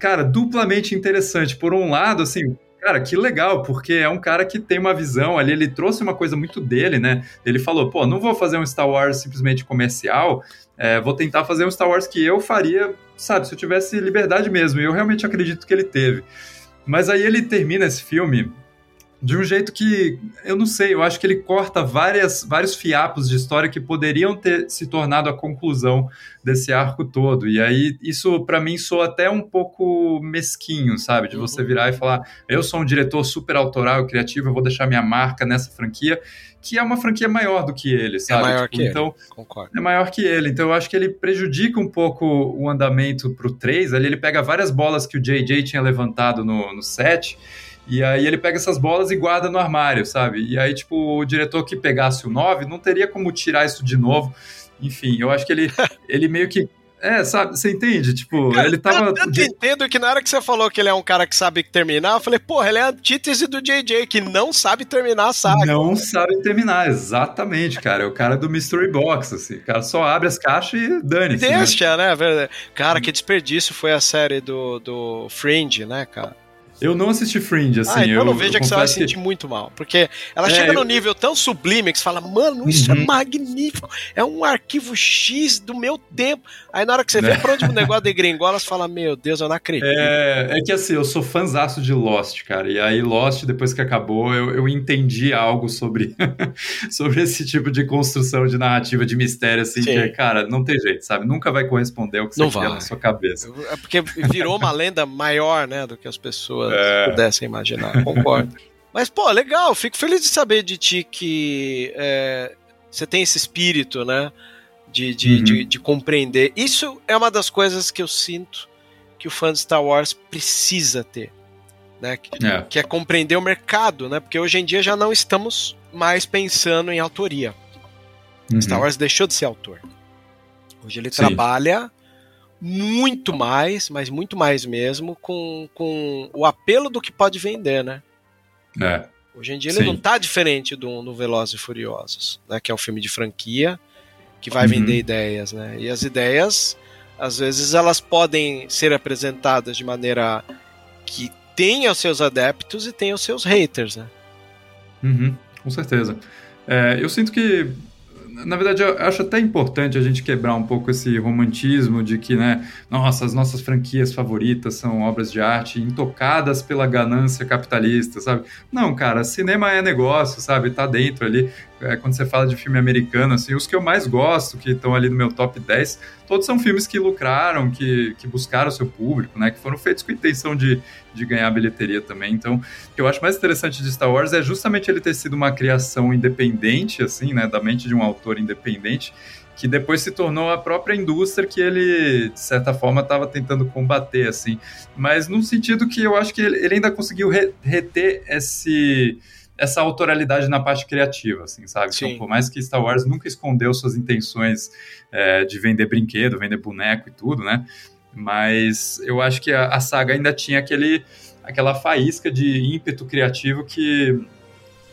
cara, duplamente interessante. Por um lado, assim, Cara, que legal, porque é um cara que tem uma visão ali, ele trouxe uma coisa muito dele, né? Ele falou, pô, não vou fazer um Star Wars simplesmente comercial, é, vou tentar fazer um Star Wars que eu faria, sabe, se eu tivesse liberdade mesmo, e eu realmente acredito que ele teve. Mas aí ele termina esse filme de um jeito que eu não sei, eu acho que ele corta várias, vários fiapos de história que poderiam ter se tornado a conclusão desse arco todo. E aí isso para mim soa até um pouco mesquinho, sabe? De você uhum. virar e falar: "Eu sou um diretor super autoral, criativo, eu vou deixar minha marca nessa franquia", que é uma franquia maior do que ele, é sabe? É maior tipo, que então, ele. Concordo. É maior que ele. Então eu acho que ele prejudica um pouco o andamento pro 3. Ali ele pega várias bolas que o JJ tinha levantado no, no set e aí ele pega essas bolas e guarda no armário, sabe? E aí, tipo, o diretor que pegasse o 9 não teria como tirar isso de novo. Enfim, eu acho que ele, ele meio que é, sabe, você entende? Tipo, cara, ele tava. Eu, eu entendo que na hora que você falou que ele é um cara que sabe terminar, eu falei, porra, ele é a antítese do JJ, que não sabe terminar a saga. Não sabe terminar, exatamente, cara. É o cara do Mystery Box, assim. O cara só abre as caixas e dane-se. Né? Deixa, né? né? Cara, que desperdício foi a série do, do Fringe, né, cara? Eu não assisti Fringe, assim. Ah, então eu não veja que você vai se sentir muito mal. Porque ela é, chega eu... num nível tão sublime que você fala, mano, isso é uhum. é magnífico. É um arquivo X do meu tempo. Aí na hora que você vê é. pra onde o negócio de gringola, você fala, meu Deus, eu não acredito. É, é que assim, eu sou fãzaço de Lost, cara. E aí, Lost, depois que acabou, eu, eu entendi algo sobre, sobre esse tipo de construção de narrativa, de mistério, assim, Sim. que, cara, não tem jeito, sabe? Nunca vai corresponder ao que você quer na sua cabeça. É porque virou uma lenda maior, né, do que as pessoas é... pudessem imaginar. Concordo. Mas, pô, legal, fico feliz de saber de ti que é, você tem esse espírito, né? De, de, uhum. de, de, compreender. Isso é uma das coisas que eu sinto que o fã de Star Wars precisa ter. Né? Que, é. que é compreender o mercado, né? Porque hoje em dia já não estamos mais pensando em autoria. Uhum. Star Wars deixou de ser autor. Hoje ele Sim. trabalha muito mais, mas muito mais mesmo, com, com o apelo do que pode vender, né? É. Hoje em dia ele Sim. não tá diferente do, do Velozes e Furiosos, né? Que é um filme de franquia que vai uhum. vender ideias, né? E as ideias, às vezes, elas podem ser apresentadas de maneira que tenha os seus adeptos e tenha os seus haters, né? Uhum, com certeza. É, eu sinto que na verdade, eu acho até importante a gente quebrar um pouco esse romantismo de que, né, nossa, as nossas franquias favoritas são obras de arte intocadas pela ganância capitalista, sabe? Não, cara, cinema é negócio, sabe? Tá dentro ali é, quando você fala de filme americano, assim, os que eu mais gosto, que estão ali no meu top 10, todos são filmes que lucraram, que, que buscaram seu público, né? Que foram feitos com intenção de, de ganhar bilheteria também. Então, o que eu acho mais interessante de Star Wars é justamente ele ter sido uma criação independente, assim, né? Da mente de um autor independente, que depois se tornou a própria indústria que ele, de certa forma, estava tentando combater, assim. Mas num sentido que eu acho que ele, ainda conseguiu re, reter esse essa autoralidade na parte criativa, assim, sabe? Então, por mais que Star Wars nunca escondeu suas intenções é, de vender brinquedo, vender boneco e tudo, né? Mas eu acho que a, a saga ainda tinha aquele, aquela faísca de ímpeto criativo que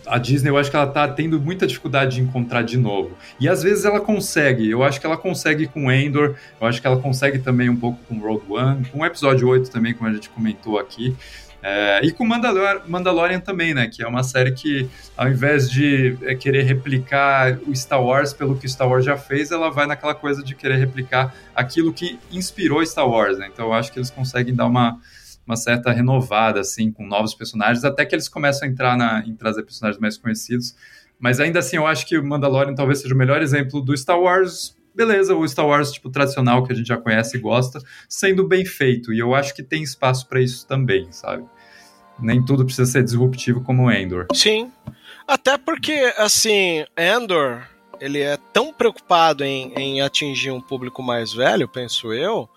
a Disney, eu acho que ela tá tendo muita dificuldade de encontrar de novo. E às vezes ela consegue. Eu acho que ela consegue com Endor, eu acho que ela consegue também um pouco com Rogue One, com o episódio 8 também, como a gente comentou aqui. É, e com Mandalor Mandalorian também, né? Que é uma série que, ao invés de é, querer replicar o Star Wars pelo que Star Wars já fez, ela vai naquela coisa de querer replicar aquilo que inspirou Star Wars, né? Então eu acho que eles conseguem dar uma, uma certa renovada, assim, com novos personagens, até que eles começam a entrar na, em trazer personagens mais conhecidos. Mas ainda assim, eu acho que o Mandalorian talvez seja o melhor exemplo do Star Wars beleza, o Star Wars tipo tradicional que a gente já conhece e gosta, sendo bem feito. E eu acho que tem espaço para isso também, sabe? Nem tudo precisa ser disruptivo como Endor. Sim. Até porque, assim, Endor, ele é tão preocupado em, em atingir um público mais velho, penso eu,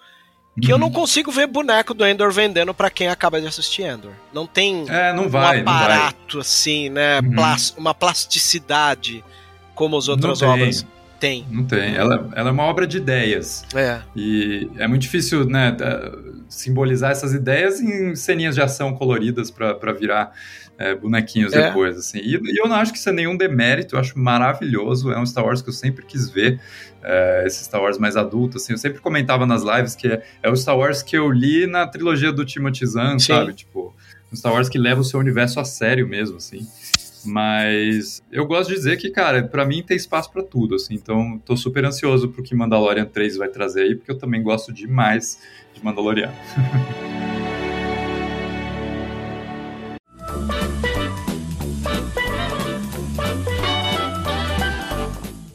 que eu não consigo ver boneco do Endor vendendo para quem acaba de assistir Endor. Não tem é, não vai, um aparato assim, né? Uhum. Plas, uma plasticidade como as outras obras tem. Não tem. Ela, ela é uma obra de ideias. É. E é muito difícil, né, simbolizar essas ideias em ceninhas de ação coloridas para virar é, bonequinhos é. depois, assim. E, e, eu não acho que isso é nenhum demérito, eu acho maravilhoso. É um Star Wars que eu sempre quis ver. É, esse Star Wars mais adulto, assim. Eu sempre comentava nas lives que é, é o Star Wars que eu li na trilogia do Timothy Zahn, sabe? Tipo, um Star Wars que leva o seu universo a sério mesmo, assim. Mas eu gosto de dizer que, cara, para mim tem espaço para tudo, assim. Então, tô super ansioso pro que Mandalorian 3 vai trazer aí, porque eu também gosto demais de Mandalorian.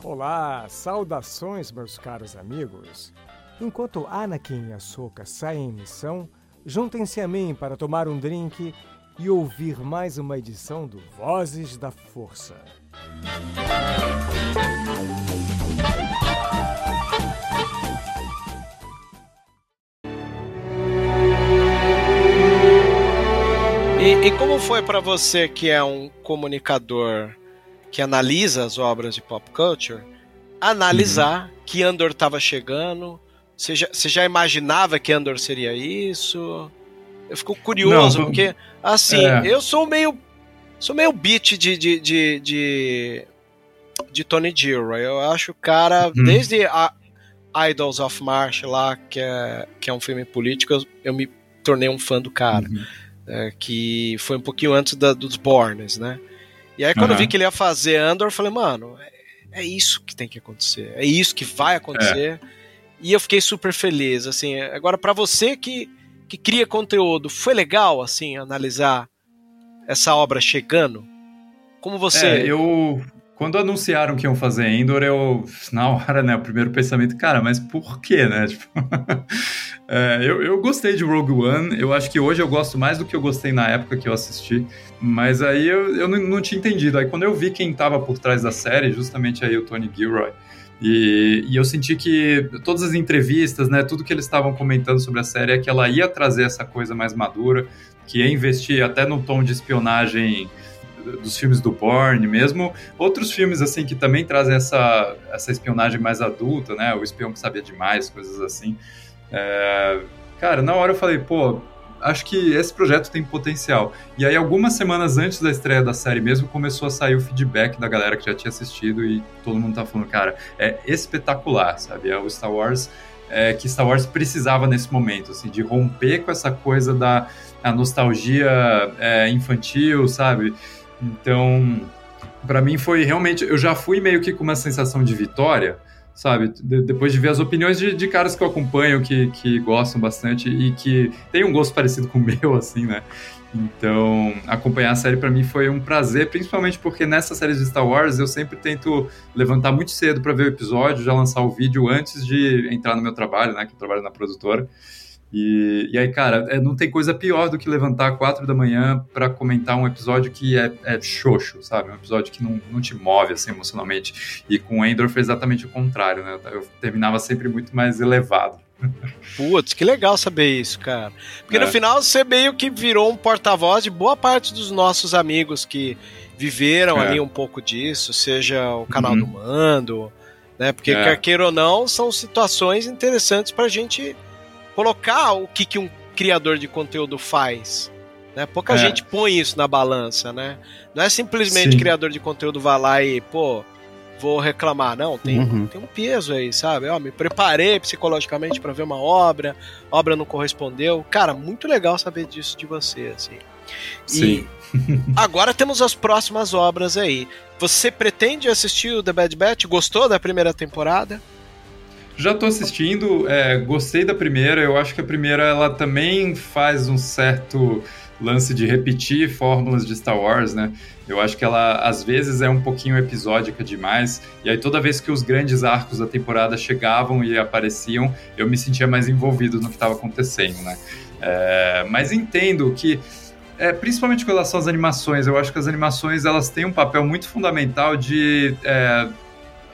Olá, saudações, meus caros amigos. Enquanto Anakin e Ahsoka saem em missão, juntem-se a mim para tomar um drink e ouvir mais uma edição do Vozes da Força. E, e como foi para você que é um comunicador que analisa as obras de pop culture, analisar uhum. que Andor estava chegando? Você já, você já imaginava que Andor seria isso? Eu fico curioso, Não, porque, assim, é. eu sou meio. Sou meio beat de, de, de, de, de Tony Gilroy. Eu acho o cara, uhum. desde a Idols of March lá, que é, que é um filme político, eu, eu me tornei um fã do cara. Uhum. É, que foi um pouquinho antes da, dos Bornes, né? E aí quando uhum. eu vi que ele ia fazer Andor, eu falei, mano, é, é, isso que tem que acontecer. É isso que vai acontecer. É. E eu fiquei super feliz, assim. Agora, para você que que cria conteúdo, foi legal, assim, analisar essa obra chegando? Como você. É, eu. Quando anunciaram que iam fazer Endor, eu. Na hora, né? O primeiro pensamento, cara, mas por quê, né? Tipo, é, eu, eu gostei de Rogue One. Eu acho que hoje eu gosto mais do que eu gostei na época que eu assisti. Mas aí eu, eu não, não tinha entendido. Aí quando eu vi quem tava por trás da série, justamente aí o Tony Gilroy. E, e, eu senti que todas as entrevistas, né, tudo que eles estavam comentando sobre a série é que ela ia trazer essa coisa mais madura, que ia investir até no tom de espionagem dos filmes do Bourne mesmo, outros filmes assim que também trazem essa, essa espionagem mais adulta, né, o espião que sabia demais, coisas assim. É, cara, na hora eu falei, pô, acho que esse projeto tem potencial. E aí, algumas semanas antes da estreia da série mesmo, começou a sair o feedback da galera que já tinha assistido e todo mundo tá falando, cara, é espetacular, sabe? É o Star Wars é, que Star Wars precisava nesse momento, assim, de romper com essa coisa da nostalgia é, infantil, sabe? Então, para mim foi realmente, eu já fui meio que com uma sensação de vitória, sabe? De, depois de ver as opiniões de, de, caras que eu acompanho, que, que gostam bastante e que tem um gosto parecido com o meu, assim, né? Então, acompanhar a série para mim foi um prazer, principalmente porque nessa série de Star Wars eu sempre tento levantar muito cedo para ver o episódio, já lançar o vídeo antes de entrar no meu trabalho, né? Que eu trabalho na produtora. E, e aí, cara, é, não tem coisa pior do que levantar quatro da manhã para comentar um episódio que é, é xoxo, sabe? Um episódio que não, não te move, assim, emocionalmente. E com o Endor foi exatamente o contrário, né? Eu terminava sempre muito mais elevado. Putz, que legal saber isso, cara. Porque é. no final você meio que virou um porta-voz de boa parte dos nossos amigos que viveram é. ali um pouco disso, seja o canal uhum. do Mando, né? Porque, é. quer queira ou não, são situações interessantes pra gente colocar o que, que um criador de conteúdo faz. Né? Pouca é. gente põe isso na balança, né? Não é simplesmente Sim. criador de conteúdo vai lá e, pô, vou reclamar. Não, tem, uhum. tem um peso aí, sabe? Ó, me preparei psicologicamente para ver uma obra, a obra não correspondeu. Cara, muito legal saber disso de você, assim. Sim. E agora temos as próximas obras aí. Você pretende assistir o The Bad Batch? Gostou da primeira temporada? Já tô assistindo, é, gostei da primeira. Eu acho que a primeira ela também faz um certo lance de repetir fórmulas de Star Wars, né? Eu acho que ela às vezes é um pouquinho episódica demais. E aí toda vez que os grandes arcos da temporada chegavam e apareciam, eu me sentia mais envolvido no que estava acontecendo, né? É, mas entendo que é, principalmente com relação às animações, eu acho que as animações elas têm um papel muito fundamental de é,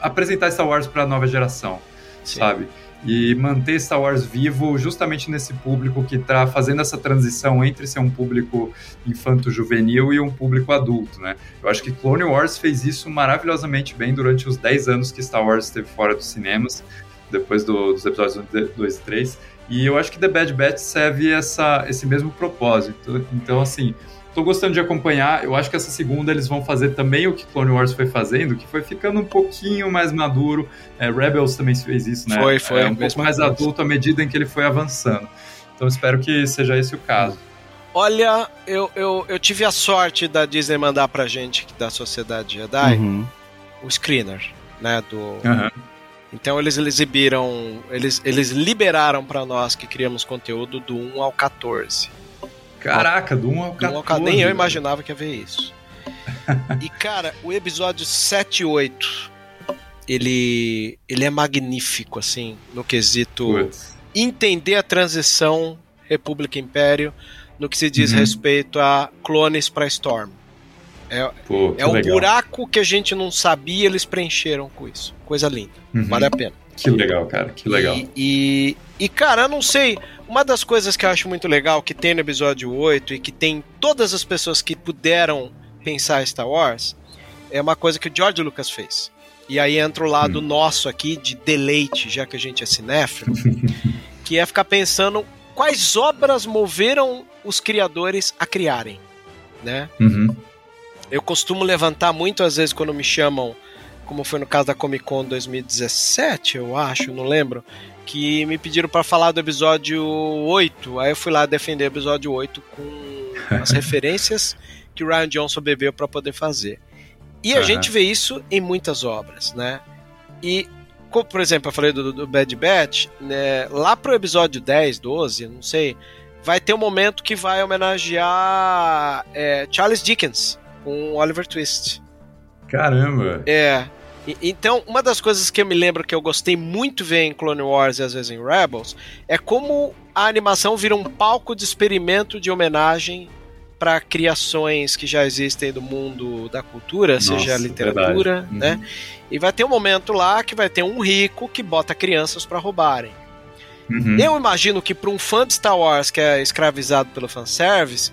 apresentar Star Wars para a nova geração. Sim. sabe? e manter Star Wars vivo justamente nesse público que está fazendo essa transição entre ser um público infanto-juvenil e um público adulto, né? Eu acho que Clone Wars fez isso maravilhosamente bem durante os 10 anos que Star Wars esteve fora dos cinemas, depois do, dos episódios 2 e 3, e eu acho que The Bad Batch serve essa, esse mesmo propósito. Então, assim, Tô gostando de acompanhar. Eu acho que essa segunda eles vão fazer também o que Clone Wars foi fazendo, que foi ficando um pouquinho mais maduro. É, Rebels também fez isso, né? Foi, foi. É, um pouco mais adulto à medida em que ele foi avançando. Então espero que seja esse o caso. Olha, eu, eu, eu tive a sorte da Disney mandar pra gente, da Sociedade Jedi, uhum. o screener, né? Do. Uhum. Então eles exibiram, eles, eles liberaram para nós que criamos conteúdo do 1 ao 14. Caraca, do 1 ao 14. 1 ao 14 nem eu imaginava que ia ver isso. e, cara, o episódio 7 e 8, ele, ele é magnífico, assim, no quesito entender a transição República-Império no que se diz uhum. respeito a clones para Storm. É, Pô, é um buraco que a gente não sabia, eles preencheram com isso. Coisa linda. Uhum. Vale a pena. Que legal, cara. Que legal. E, e, e, cara, eu não sei. Uma das coisas que eu acho muito legal que tem no episódio 8 e que tem todas as pessoas que puderam pensar Star Wars é uma coisa que o George Lucas fez. E aí entra o lado hum. nosso aqui de deleite, já que a gente é cinéfilo, que é ficar pensando quais obras moveram os criadores a criarem, né? Uhum. Eu costumo levantar muito às vezes quando me chamam como foi no caso da Comic Con 2017, eu acho, não lembro, que me pediram para falar do episódio 8. Aí eu fui lá defender o episódio 8 com as referências que o Ryan Johnson bebeu para poder fazer. E a uhum. gente vê isso em muitas obras, né? E, como, por exemplo, eu falei do, do Bad Batch, né, lá pro episódio 10, 12, não sei, vai ter um momento que vai homenagear é, Charles Dickens com Oliver Twist. Caramba! É. Então, uma das coisas que eu me lembro que eu gostei muito ver em Clone Wars e às vezes em Rebels é como a animação vira um palco de experimento de homenagem para criações que já existem do mundo da cultura, Nossa, seja a literatura, uhum. né? E vai ter um momento lá que vai ter um rico que bota crianças para roubarem. Uhum. Eu imagino que para um fã de Star Wars que é escravizado pelo fanservice,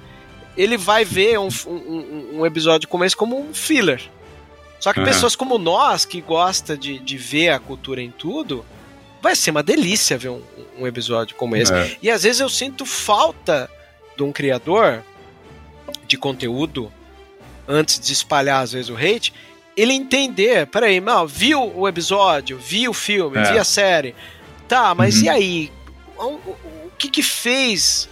ele vai ver um, um, um episódio como esse como um filler só que uhum. pessoas como nós, que gosta de, de ver a cultura em tudo, vai ser uma delícia ver um, um episódio como esse. É. E às vezes eu sinto falta de um criador de conteúdo, antes de espalhar às vezes o hate, ele entender, peraí, mal, viu o episódio, viu o filme, é. viu a série, tá, mas uhum. e aí? O, o, o, que que fez?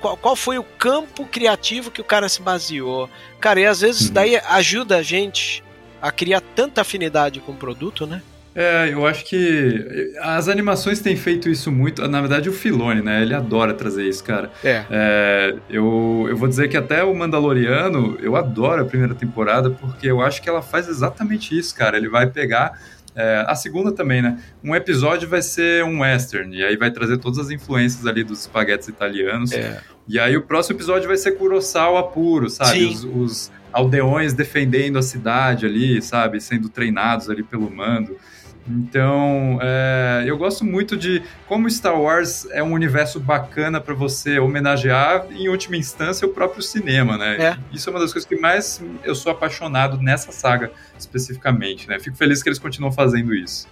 Qual, qual foi o campo criativo que o cara se baseou? Cara, e às vezes uhum. daí ajuda a gente a criar tanta afinidade com o produto, né? É, eu acho que as animações têm feito isso muito. Na verdade, o Filone, né? Ele adora trazer isso, cara. É. é. eu, eu vou dizer que até o Mandaloriano, eu adoro a primeira temporada, porque eu acho que ela faz exatamente isso, cara. Ele vai pegar. É, a segunda também, né? Um episódio vai ser um western, e aí vai trazer todas as influências ali dos espaguetes italianos. É. E aí o próximo episódio vai ser Kurosawa puro, sabe? Os, os, aldeões defendendo a cidade ali, sabe? Sendo treinados ali pelo mando. Então, é, eu gosto muito de como Star Wars é um universo bacana para você homenagear, em última instância, o próprio cinema, né? É. Isso é uma das coisas que mais eu sou apaixonado nessa saga especificamente, né? Fico feliz que eles continuam fazendo isso.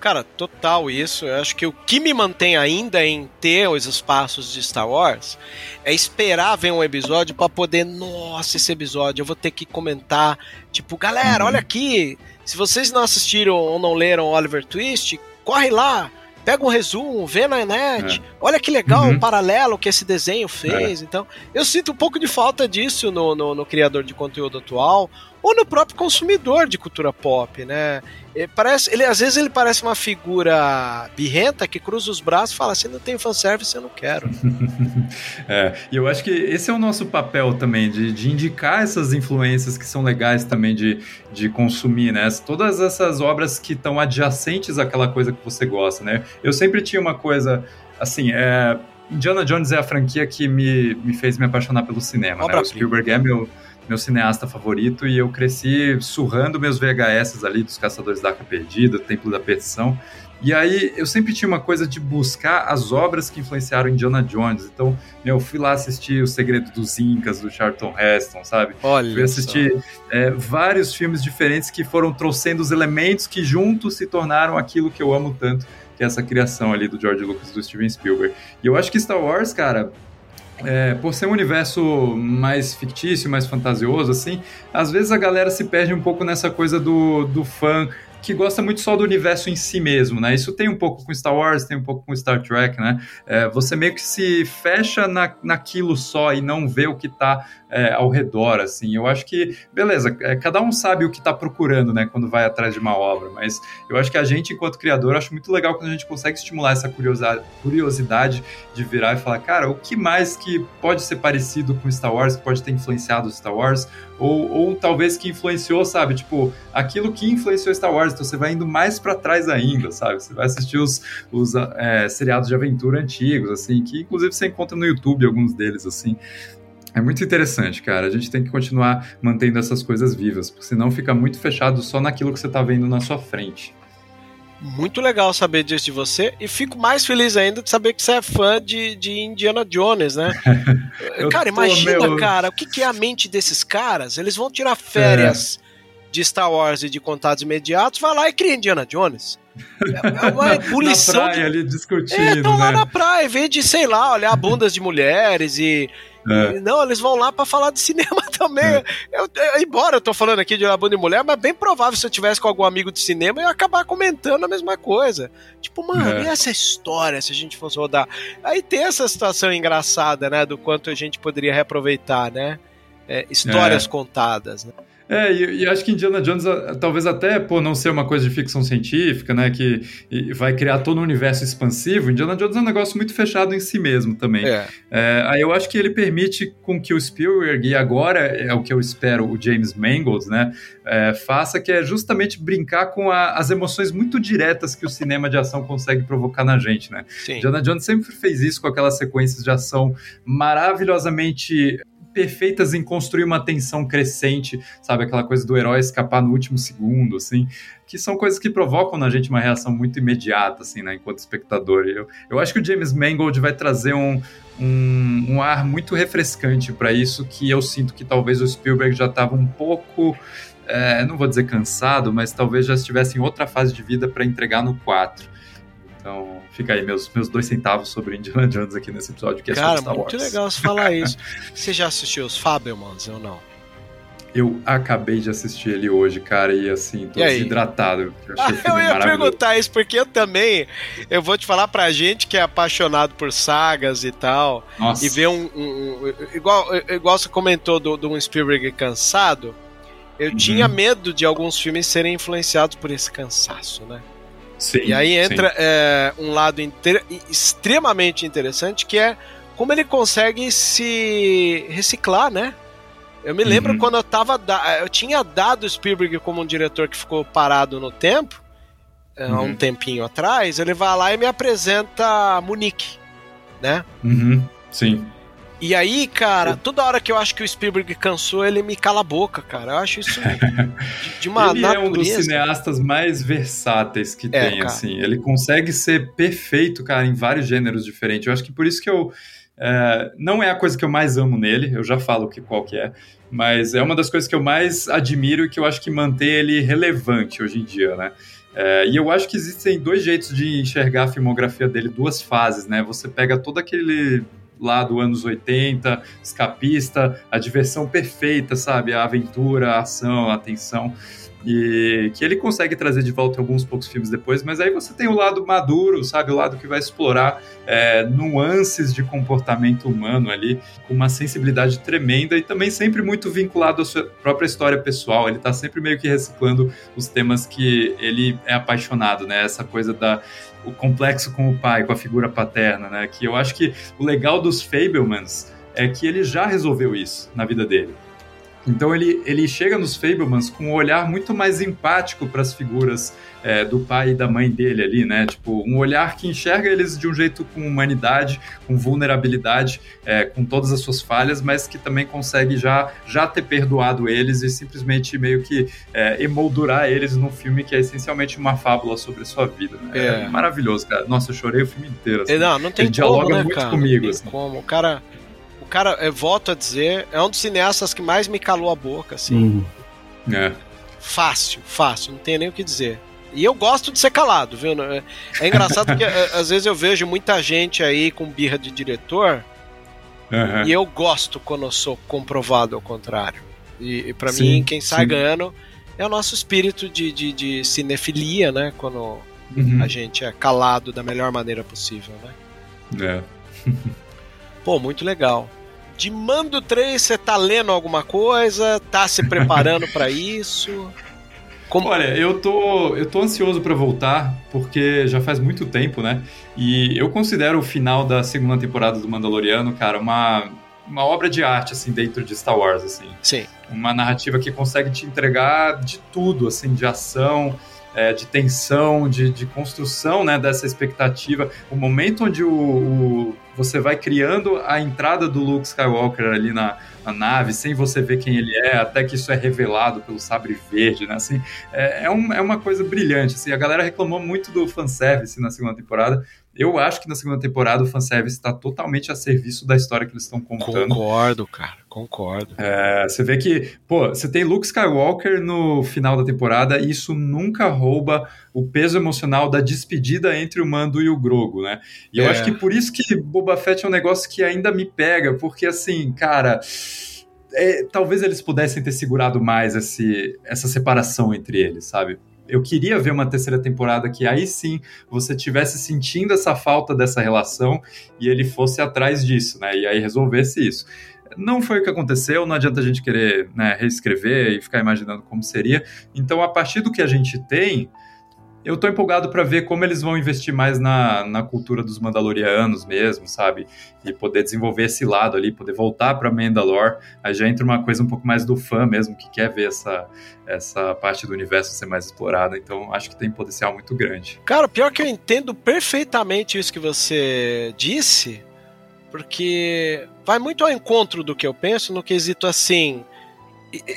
Cara, total isso. Eu acho que o que me mantém ainda em ter os espaços de Star Wars é esperar ver um episódio para poder, nossa, esse episódio eu vou ter que comentar, tipo, galera, uhum. olha aqui, se vocês não assistiram ou não leram Oliver Twist, corre lá, pega um resumo, vê na net, é. olha que legal uhum. o paralelo que esse desenho fez. É. Então, eu sinto um pouco de falta disso no, no, no criador de conteúdo atual ou no próprio consumidor de cultura pop, né? Ele parece, ele, às vezes ele parece uma figura birrenta que cruza os braços e fala: se não tem fanservice, eu não quero. é, e eu acho que esse é o nosso papel também, de, de indicar essas influências que são legais também de, de consumir, né? Todas essas obras que estão adjacentes àquela coisa que você gosta, né? Eu sempre tinha uma coisa, assim, é, Indiana Jones é a franquia que me, me fez me apaixonar pelo cinema, né? O Spielberg é meu meu cineasta favorito e eu cresci surrando meus VHS ali dos Caçadores da Arca Perdida, Templo da Perdição. E aí eu sempre tinha uma coisa de buscar as obras que influenciaram Indiana Jones. Então, eu fui lá assistir O Segredo dos Incas, do Charlton Heston, sabe? Olha. Fui assistir é, vários filmes diferentes que foram trouxendo os elementos que juntos se tornaram aquilo que eu amo tanto, que é essa criação ali do George Lucas e do Steven Spielberg. E eu acho que Star Wars, cara, é, por ser um universo mais fictício, mais fantasioso, assim, às vezes a galera se perde um pouco nessa coisa do, do fã que gosta muito só do universo em si mesmo, né? Isso tem um pouco com Star Wars, tem um pouco com Star Trek, né? É, você meio que se fecha na, naquilo só e não vê o que tá é, ao redor, assim. Eu acho que, beleza, é, cada um sabe o que está procurando, né, quando vai atrás de uma obra, mas eu acho que a gente, enquanto criador, acho muito legal quando a gente consegue estimular essa curiosidade, de virar e falar, cara, o que mais que pode ser parecido com Star Wars, que pode ter influenciado Star Wars, ou, ou talvez que influenciou, sabe, tipo, aquilo que influenciou Star Wars, então você vai indo mais para trás ainda, sabe, você vai assistir os, os é, seriados de aventura antigos, assim, que inclusive você encontra no YouTube alguns deles, assim, é muito interessante, cara. A gente tem que continuar mantendo essas coisas vivas, porque senão fica muito fechado só naquilo que você está vendo na sua frente. Muito legal saber disso de você e fico mais feliz ainda de saber que você é fã de, de Indiana Jones, né? cara, imagina, meu... cara, o que, que, é a mente desses caras? Eles vão tirar férias é. de Star Wars e de contatos imediatos, vai lá e cria Indiana Jones. É uma ebulição. na praia de... ali discutindo. É, estão né? lá na praia, em vez de, sei lá, olhar bundas de mulheres e é. Não, eles vão lá para falar de cinema também. É. Eu, eu, embora eu tô falando aqui de Labanda e Mulher, mas bem provável se eu tivesse com algum amigo de cinema, eu ia acabar comentando a mesma coisa. Tipo, mano, é. e essa história se a gente fosse rodar? Aí tem essa situação engraçada, né? Do quanto a gente poderia reaproveitar, né? É, histórias é. contadas, né? É, e, e, acho que Indiana Jones, talvez até por não ser uma coisa de ficção científica, né, que vai criar todo um universo expansivo, Indiana Jones é um negócio muito fechado em si mesmo também. É. É, aí eu acho que ele permite com que o Spielberg, e agora é o que eu espero, o James Mangold, né, é, faça, que é justamente brincar com a, as emoções muito diretas que o cinema de ação consegue provocar na gente, né. Sim. Indiana Jones sempre fez isso com aquelas sequências de ação maravilhosamente perfeitas em construir uma tensão crescente, sabe? Aquela coisa do herói escapar no último segundo, assim, que são coisas que provocam na gente uma reação muito imediata, assim, né, enquanto espectador. Eu, eu acho que o James Mangold vai trazer um, um, um ar muito refrescante para isso, que eu sinto que talvez o Spielberg já estava um pouco. É, não vou dizer cansado, mas talvez já estivesse em outra fase de vida para entregar no 4. Então, fica aí meus, meus dois centavos sobre Indiana Jones aqui nesse episódio que é Cara, Star muito legal você falar isso. Você já assistiu os Fabelmans ou não? Eu acabei de assistir ele hoje, cara, e assim, tô e desidratado. Eu, ah, eu ia perguntar isso, porque eu também, eu vou te falar pra gente que é apaixonado por sagas e tal, Nossa. e ver um, um, um, igual, igual você comentou do, do Spielberg cansado, eu uhum. tinha medo de alguns filmes serem influenciados por esse cansaço, né? Sim, e aí entra é, um lado inter extremamente interessante que é como ele consegue se reciclar, né? Eu me lembro uhum. quando eu tava. Eu tinha dado Spielberg como um diretor que ficou parado no tempo, é, uhum. há um tempinho atrás. Ele vai lá e me apresenta Munique, né? Uhum. Sim. E aí, cara, toda hora que eu acho que o Spielberg cansou, ele me cala a boca, cara. Eu acho isso de, de uma ele natureza. é um dos cineastas mais versáteis que é, tem, cara. assim. Ele consegue ser perfeito, cara, em vários gêneros diferentes. Eu acho que por isso que eu... É, não é a coisa que eu mais amo nele, eu já falo que qual que é, mas é uma das coisas que eu mais admiro e que eu acho que mantém ele relevante hoje em dia, né? É, e eu acho que existem dois jeitos de enxergar a filmografia dele, duas fases, né? Você pega todo aquele lá do anos 80, escapista, a diversão perfeita, sabe? A aventura, a ação, a tensão. E que ele consegue trazer de volta alguns poucos filmes depois, mas aí você tem o lado maduro, sabe? O lado que vai explorar é, nuances de comportamento humano ali, com uma sensibilidade tremenda e também sempre muito vinculado à sua própria história pessoal. Ele tá sempre meio que reciclando os temas que ele é apaixonado, né? Essa coisa da o complexo com o pai, com a figura paterna, né? Que eu acho que o legal dos Fablemans é que ele já resolveu isso na vida dele. Então ele, ele chega nos Fablemans com um olhar muito mais empático para as figuras é, do pai e da mãe dele ali, né? Tipo, um olhar que enxerga eles de um jeito com humanidade, com vulnerabilidade, é, com todas as suas falhas, mas que também consegue já, já ter perdoado eles e simplesmente meio que é, emoldurar eles num filme que é essencialmente uma fábula sobre a sua vida. Né? É. é maravilhoso, cara. Nossa, eu chorei o filme inteiro. Assim. Não, não tem Ele como, dialoga né, muito cara? comigo. Não tem Assim. como. O cara, cara, eu volto a dizer, é um dos cineastas que mais me calou a boca, assim. Uhum. É. Fácil, fácil, não tem nem o que dizer. E eu gosto de ser calado, viu? É, é engraçado porque é, às vezes eu vejo muita gente aí com birra de diretor Aham. e eu gosto quando eu sou comprovado ao contrário. E, e para mim, quem sai sim. ganhando é o nosso espírito de, de, de cinefilia, né? Quando Uhum. a gente é calado da melhor maneira possível, né? É. Pô, muito legal. De Mando 3, você tá lendo alguma coisa? Tá se preparando pra isso? Como... Olha, eu tô, eu tô ansioso pra voltar, porque já faz muito tempo, né? E eu considero o final da segunda temporada do Mandaloriano, cara, uma, uma obra de arte, assim, dentro de Star Wars, assim. Sim. Uma narrativa que consegue te entregar de tudo, assim, de ação, é, de tensão, de, de construção, né, dessa expectativa. O momento onde o, o- você vai criando a entrada do Luke Skywalker ali na, na nave, sem você ver quem ele é, até que isso é revelado pelo sabre verde, né, assim, é, é, um- é uma coisa brilhante, assim, a galera reclamou muito do fanservice na segunda temporada, eu acho que na segunda temporada o fanservice está totalmente a serviço da história que eles estão contando. Concordo, cara, concordo. É, você vê que, pô, você tem Luke Skywalker no final da temporada e isso nunca rouba o peso emocional da despedida entre o Mando e o Grogu, né? E eu É. acho que por isso que Boba Fett é um negócio que ainda me pega, porque assim, cara. é, talvez eles pudessem ter segurado mais esse, essa separação entre eles, sabe? Eu queria ver uma terceira temporada que aí sim você tivesse sentindo essa falta dessa relação e ele fosse atrás disso, né? E aí resolvesse isso. Não foi o que aconteceu, não adianta a gente querer né, reescrever e ficar imaginando como seria. Então, a partir do que a gente tem, eu tô empolgado para ver como eles vão investir mais na, na cultura dos Mandalorianos mesmo, sabe? E poder desenvolver esse lado ali, poder voltar para Mandalore. Aí já entra uma coisa um pouco mais do fã mesmo, que quer ver essa, essa parte do universo ser mais explorada. Então, acho que tem potencial muito grande. Cara, pior que eu entendo perfeitamente isso que você disse, porque vai muito ao encontro do que eu penso no quesito assim.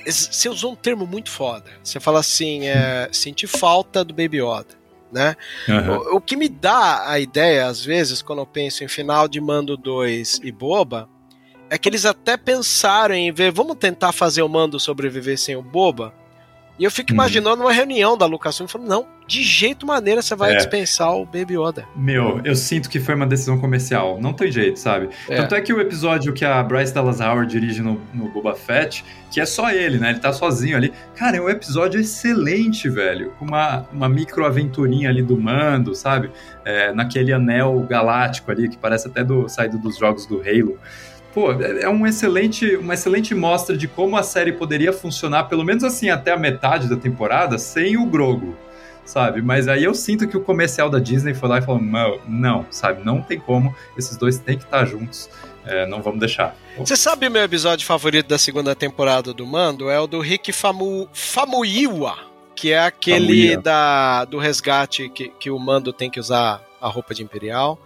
Você usou um termo muito foda. Você fala assim, é, sentir falta do Baby Yoda, né? Aham. O, o que me dá a ideia, às vezes, quando eu penso em final de Mando 2 e Boba, é que eles até pensaram em ver, vamos tentar fazer o Mando sobreviver sem o Boba? E eu fico Uhum. imaginando uma reunião da Lucasfilm falando, não, de jeito maneira você vai É. dispensar o Baby Yoda. Meu, eu sinto que foi uma decisão comercial. Não tem jeito, sabe? É. Tanto é que o episódio que a Bryce Dallas Howard dirige no, no Boba Fett, que é só ele, né? Ele tá sozinho ali. Cara, é um episódio excelente, velho. Com uma, uma micro-aventurinha ali do mando, sabe? É, naquele anel galáctico ali, que parece até do saído dos jogos do Halo. Pô, é é um excelente, uma excelente mostra de como a série poderia funcionar, pelo menos assim, até a metade da temporada, sem o Grogo sabe? Mas aí eu sinto que o comercial da Disney foi lá e falou: não, não sabe? Não tem como, esses dois têm que estar juntos, é, não vamos deixar. Você sabe o meu episódio favorito da segunda temporada do Mando? É o do Rick Famu, Famuyiwa, que é aquele da, do resgate que, que o Mando tem que usar a roupa de Imperial.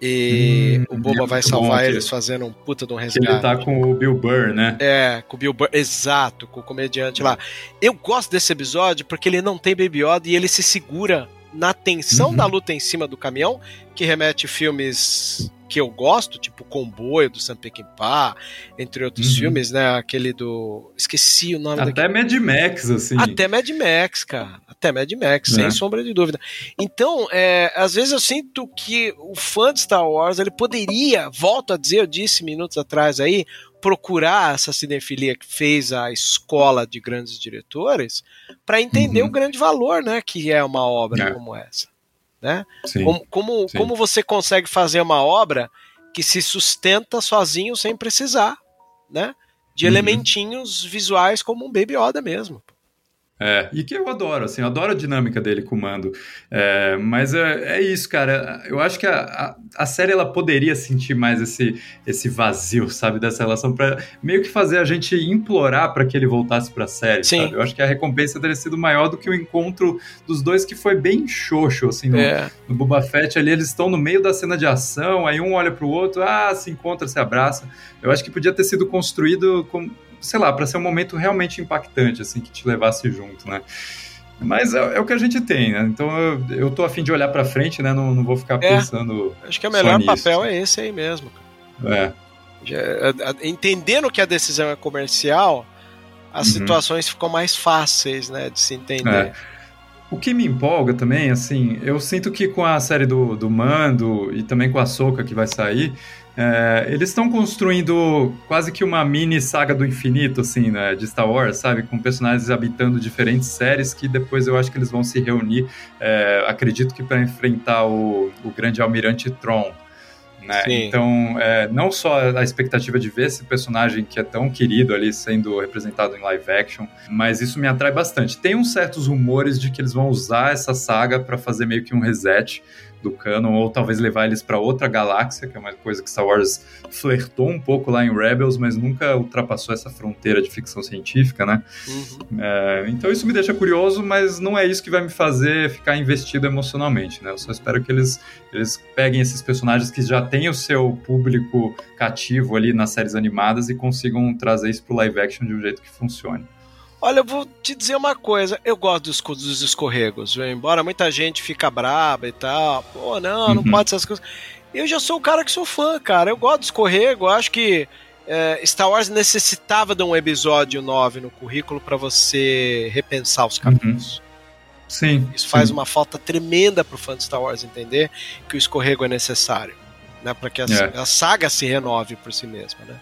E Hum, o Boba é vai salvar eles fazendo um puta de um resgate. ele tá com o Bill Burr, né? É, com o Bill Burr, exato, com o comediante lá. Eu gosto desse episódio porque ele não tem Baby Yoda e ele se segura na tensão Uhum. da luta em cima do caminhão, que remete filmes que eu gosto, tipo Comboio do Sam Peckinpah, entre outros Uhum. filmes, né? Aquele do. Esqueci o nome Até daquele. Mad Max, assim. Até Mad Max, cara. Até Mad Max, sem É. sombra de dúvida. Então, é, às vezes eu sinto que o fã de Star Wars, ele poderia, volto a dizer, eu disse minutos atrás aí, procurar essa cinefilia que fez a escola de grandes diretores para entender Uhum. o grande valor, né, que é uma obra É. como essa, né? Sim. Como, como, sim. como você consegue fazer uma obra que se sustenta sozinho sem precisar, né? De Uhum. elementinhos visuais como um Baby Yoda mesmo. É, e que eu adoro, assim, eu adoro a dinâmica dele com o Mando. É, mas é, é, isso, cara. Eu acho que a, a, a, série ela poderia sentir mais esse, esse vazio, sabe, dessa relação, para meio que fazer a gente implorar para que ele voltasse pra série, Sim. sabe? Eu acho que a recompensa teria sido maior do que o encontro dos dois, que foi bem xoxo, assim, no, é. no Boba Fett ali. Eles estão no meio da cena de ação, aí um olha pro outro, ah, se encontra, se abraça. Eu acho que podia ter sido construído com sei lá, para ser um momento realmente impactante, assim, que te levasse junto, né? Mas é, é, o que a gente tem, né? Então eu, eu tô afim de olhar para frente, né? Não, não vou ficar é, pensando. Acho que o melhor papel é esse aí mesmo. É. Entendendo que a decisão é comercial, as uhum. situações ficam mais fáceis, né? De se entender. É. O que me empolga também, assim, eu sinto que com a série do, do Mando e também com a Soca que vai sair, é, eles estão construindo quase que uma mini saga do infinito, assim, né, de Star Wars, sabe? Com personagens habitando diferentes séries que depois eu acho que eles vão se reunir, é, acredito que para enfrentar o, o grande almirante Tron. Né? Então, é, não só a expectativa de ver esse personagem que é tão querido ali sendo representado em live action, mas isso me atrai bastante. Tem uns certos rumores de que eles vão usar essa saga para fazer meio que um reset do canon, ou talvez levar eles para outra galáxia, que é uma coisa que Star Wars flertou um pouco lá em Rebels, mas nunca ultrapassou essa fronteira de ficção científica, né? Uhum. É, então isso me deixa curioso, mas não é isso que vai me fazer ficar investido emocionalmente, né? Eu só espero que eles, eles peguem esses personagens que já têm o seu público cativo ali nas séries animadas e consigam trazer isso pro live action de um jeito que funcione. Olha, eu vou te dizer uma coisa. Eu gosto dos, dos escorregos. Embora muita gente fica braba e tal. Pô, não, não uhum. pode ser essas coisas. Eu já sou o cara que sou fã, cara. Eu gosto do escorrego. Eu acho que é, Star Wars necessitava de um episódio 9 no currículo para você repensar os capítulos. Uhum. Sim. Isso faz sim. uma falta tremenda pro fã de Star Wars entender que o escorrego é necessário. Né, para que a, é. a saga se renove por si mesma, né?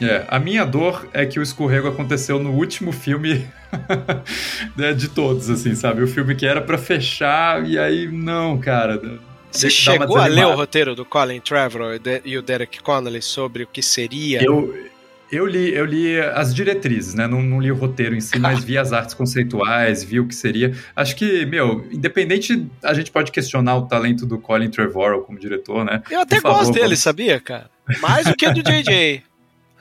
É, a minha dor é que o escorrego aconteceu no último filme né, de todos, assim, sabe? O filme que era para fechar e aí, não, cara. Você chegou a ler o roteiro do Colin Trevorrow e o Derek Connolly sobre o que seria? Eu, eu li, eu li as diretrizes, né? Não, não li o roteiro em si, mas vi as artes conceituais, vi o que seria. Acho que, meu, independente, a gente pode questionar o talento do Colin Trevorrow como diretor, né? Eu até Por gosto favor, dele, vamos... sabia, cara? Mais do que do JJ.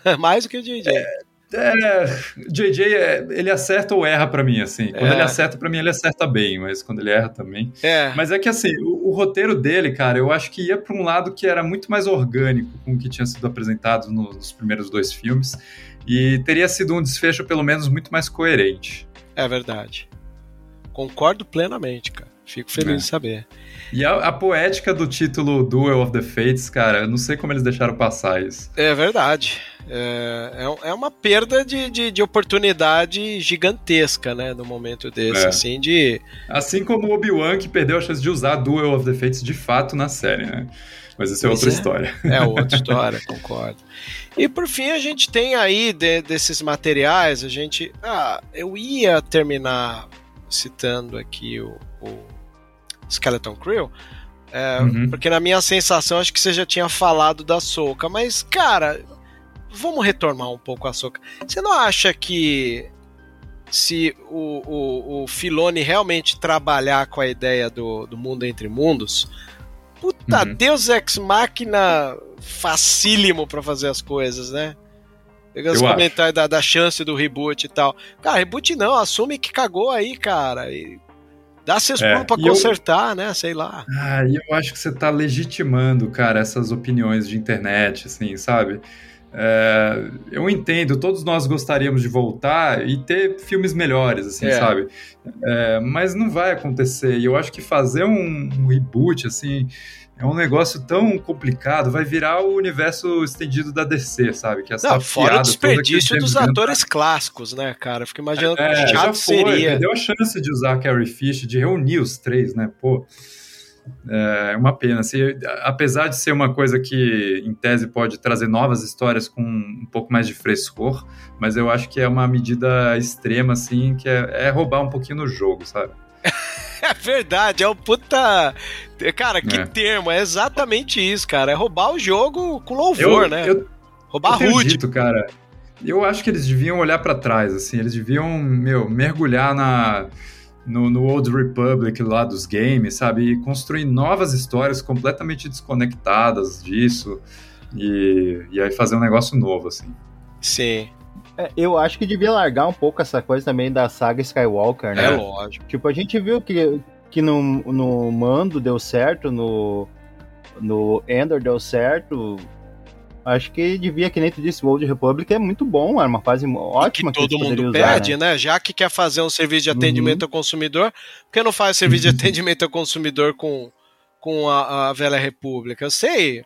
Mais do que o JJ. É, é, JJ, é, ele acerta ou erra para mim, assim. Quando é. ele acerta para mim, ele acerta bem, mas quando ele erra também. É. Mas é que, assim, o, o, roteiro dele, cara, eu acho que ia para um lado que era muito mais orgânico com o que tinha sido apresentado nos, nos primeiros dois filmes. E teria sido um desfecho, pelo menos, muito mais coerente. É verdade. Concordo plenamente, cara. Fico feliz é. de saber. E a, a, poética do título Duel of the Fates, cara, eu não sei como eles deixaram passar isso. É verdade. É, é, é uma perda de, de, de, oportunidade gigantesca, né, no momento desse, é. assim, de... Assim como o Obi-Wan, que perdeu a chance de usar Duel of the Fates de fato na série, né? Mas isso é outra é. história. É outra história, concordo. E por fim, a gente tem aí de, desses materiais, a gente... Ah, eu ia terminar citando aqui o, o Skeleton Crew, é, uhum. porque na minha sensação acho que você já tinha falado da Soca, mas cara, vamos retomar um pouco a Soca. Você não acha que se o, o, o Filone realmente trabalhar com a ideia do, do mundo entre mundos, puta, uhum. Deus Ex Máquina facílimo para fazer as coisas, né? Pegando os comentários da, da chance do reboot e tal. Cara, reboot não, assume que cagou aí, cara. E Dá seus é, pra consertar, eu... né? Sei lá. Ah, e eu acho que você tá legitimando, cara, essas opiniões de internet, assim, sabe? É, eu entendo, todos nós gostaríamos de voltar e ter filmes melhores, assim, é. sabe? É, mas não vai acontecer. E eu acho que fazer um, um reboot, assim, é um negócio tão complicado, vai virar o universo estendido da DC, sabe? Que essa Não, fora o desperdício dos atores clássicos, né, cara? Fico imaginando é, que chato seria. Perdeu a chance de usar Carrie Fish, de reunir os três, né? Pô, é uma pena. Se, apesar de ser uma coisa que, em tese, pode trazer novas histórias com um pouco mais de frescor, mas eu acho que é uma medida extrema, assim, que é, é roubar um pouquinho no jogo, sabe? É verdade, é o puta. Cara, que é. termo, é exatamente isso, cara. É roubar o jogo com louvor, eu, né? Eu, roubar eu rude. Dito, cara. eu acho que eles deviam olhar para trás, assim, eles deviam, meu, mergulhar na no, no, Old Republic lá dos games, sabe? E construir novas histórias completamente desconectadas disso e, e aí fazer um negócio novo, assim. Sim. É, eu acho que devia largar um pouco essa coisa também da saga Skywalker, né? É lógico. Tipo, a gente viu que, que no, no Mando deu certo, no, no Endor deu certo, Acho que devia, que nem tu disse, o Old Republic é muito bom, é uma fase ótima. E que todo que mundo usar, pede, né? né? Já que quer fazer um serviço de atendimento uhum. ao consumidor, por que não faz serviço de atendimento ao consumidor com, com a, a Velha República? Eu sei.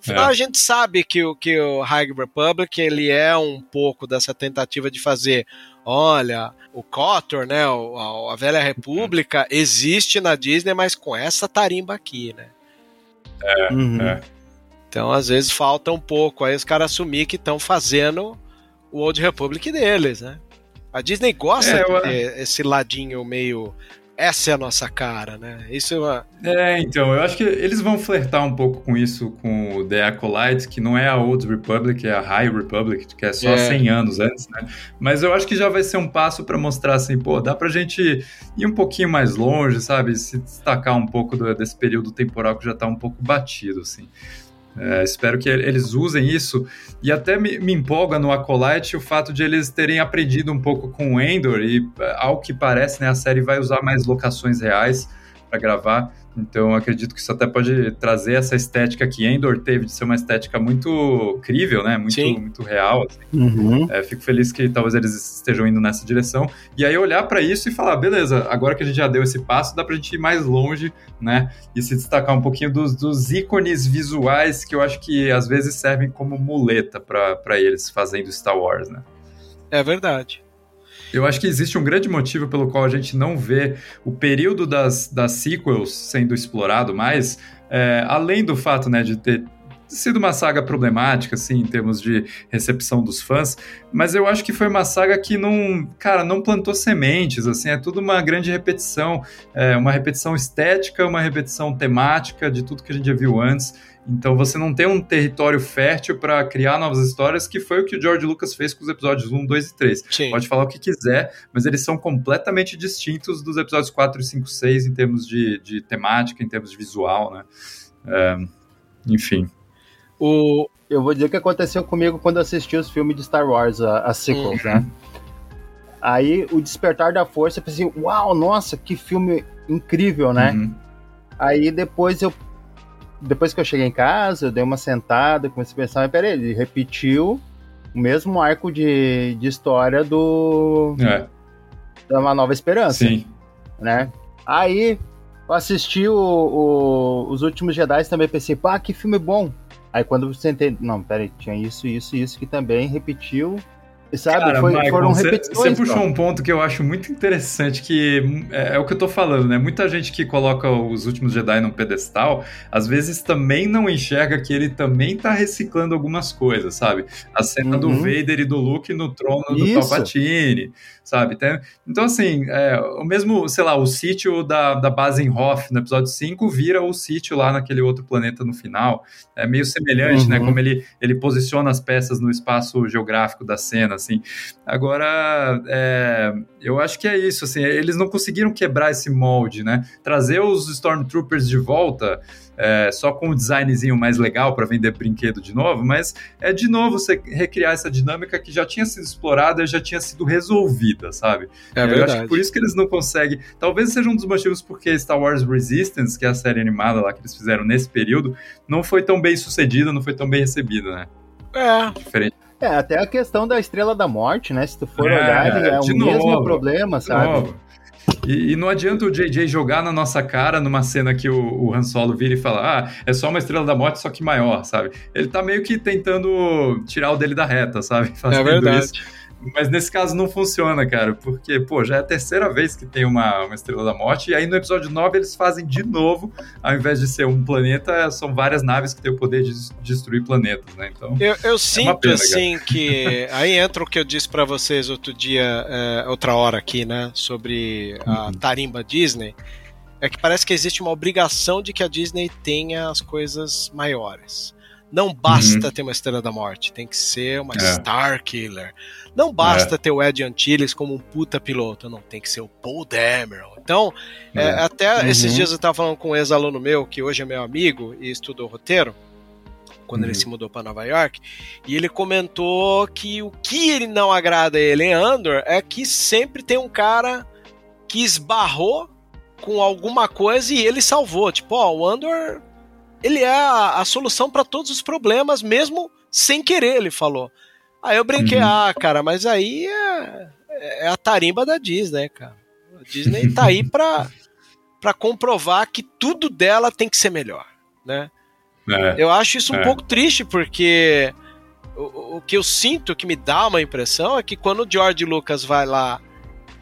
No final, é. a gente sabe que o, que o High Republic ele é um pouco dessa tentativa de fazer. Olha, o Kotor, né? A, a Velha República existe na Disney, mas com essa tarimba aqui, né? É, uhum. é. Então, às vezes, falta um pouco aí os caras assumir que estão fazendo o Old Republic deles, né? A Disney gosta é, de ter esse ladinho meio. Essa é a nossa cara, né? Isso é uma... É, então, eu acho que eles vão flertar um pouco com isso com o The Acolyte, que não é a Old Republic, é a High Republic, que é só é. 100 anos antes, né? Mas eu acho que já vai ser um passo para mostrar assim, pô, dá pra gente ir um pouquinho mais longe, sabe? Se destacar um pouco do, desse período temporal que já tá um pouco batido, assim. É, espero que eles usem isso. E até me, me, empolga no Acolyte o fato de eles terem aprendido um pouco com o Endor. E, ao que parece, né, a série vai usar mais locações reais para gravar. Então acredito que isso até pode trazer essa estética que Endor teve de ser uma estética muito crível, né? Muito, muito real. Assim. Uhum. É, fico feliz que talvez eles estejam indo nessa direção. E aí olhar para isso e falar, beleza, agora que a gente já deu esse passo, dá pra gente ir mais longe, né? E se destacar um pouquinho dos, dos ícones visuais que eu acho que às vezes servem como muleta para eles fazendo Star Wars, né? É verdade. Eu acho que existe um grande motivo pelo qual a gente não vê o período das, das sequels sendo explorado mais, é, além do fato né, de ter sido uma saga problemática, assim, em termos de recepção dos fãs, mas eu acho que foi uma saga que não, cara, não plantou sementes, assim, é tudo uma grande repetição, é, uma repetição estética, uma repetição temática de tudo que a gente já viu antes, então você não tem um território fértil para criar novas histórias, que foi o que o George Lucas fez com os episódios 1, 2 e 3. Sim. Pode falar o que quiser, mas eles são completamente distintos dos episódios 4, 5, 6 em termos de, de temática, em termos de visual, né? É, enfim. O... Eu vou dizer o que aconteceu comigo quando assisti os filmes de Star Wars, a, a sequels, uhum. né? Aí, o Despertar da Força, eu pensei, uau, nossa, que filme incrível, né? Uhum. Aí depois eu depois que eu cheguei em casa, eu dei uma sentada, comecei a pensar, mas peraí, ele repetiu o mesmo arco de, de história do. É. Da Uma Nova Esperança. Sim. Né? Aí eu assisti o, o, Os Últimos Jedi também pensei, pá, que filme bom. Aí quando eu sentei, não, peraí, tinha isso, isso, isso que também repetiu Sabe? Cara, Foi, Michael, foram repetições. Você puxou um ponto que eu acho muito interessante, que é, é, o que eu tô falando, né? Muita gente que coloca os últimos Jedi num pedestal, às vezes também não enxerga que ele também tá reciclando algumas coisas, sabe? A cena uhum. do Vader e do Luke no trono do Isso. Palpatine, sabe? Então, assim, é, o mesmo, sei lá, o sítio da, da base em Hoth no episódio 5 vira o sítio lá naquele outro planeta no final. É meio semelhante, né? uhum. né? Como ele, ele posiciona as peças no espaço geográfico da cena, assim. Agora, é, eu acho que é isso, assim, eles não conseguiram quebrar esse molde, né? Trazer os Stormtroopers de volta é, só com um designzinho mais legal para vender brinquedo de novo, mas é de novo você recriar essa dinâmica que já tinha sido explorada, já tinha sido resolvida, sabe? É eu acho que por isso que eles não conseguem. Talvez seja um dos motivos porque Star Wars Resistance, que é a série animada lá que eles fizeram nesse período, não foi tão bem sucedida, não foi tão bem recebida, né? É. Diferente. É, até a questão da Estrela da Morte, né? Se tu for é, olhar, é o novo, mesmo problema, sabe? Novo. E, e, não adianta o JJ jogar na nossa cara numa cena que o, o Han Solo vira e fala: Ah, é só uma estrela da morte, só que maior, sabe? Ele tá meio que tentando tirar o dele da reta, sabe? Fazendo é verdade. Isso. Mas nesse caso não funciona, cara, porque, pô, já é a terceira vez que tem uma, uma Estrela da Morte, e aí no episódio 9 eles fazem de novo, ao invés de ser um planeta, são várias naves que têm o poder de destruir planetas, né? Então. Eu, eu é sinto, pena, assim, cara. que. Aí entra o que eu disse para vocês outro dia, é, outra hora aqui, né, sobre a uhum. tarimba Disney. É que parece que existe uma obrigação de que a Disney tenha as coisas maiores. Não basta uhum. ter uma Estrela da Morte, tem que ser uma é. Star Killer. Não basta é. ter o Ed Antilles como um puta piloto, não, tem que ser o Paul Dameron. Então, é. é até uhum. esses dias eu tava falando com um ex-aluno meu, que hoje é meu amigo e estudou roteiro, quando uhum. ele se mudou para Nova York, e ele comentou que o que ele não agrada a ele em Andor é que sempre tem um cara que esbarrou com alguma coisa e ele salvou. Tipo, ó, o Andor ele é a, a solução para todos os problemas, mesmo sem querer, ele falou. Aí eu brinquei, uhum. ah, cara, mas aí é, é, a tarimba da Disney, cara. A Disney tá aí pra, pra comprovar que tudo dela tem que ser melhor, né? É, eu acho isso um é. pouco triste, porque o, o que eu sinto, que me dá uma impressão, é que quando o George Lucas vai lá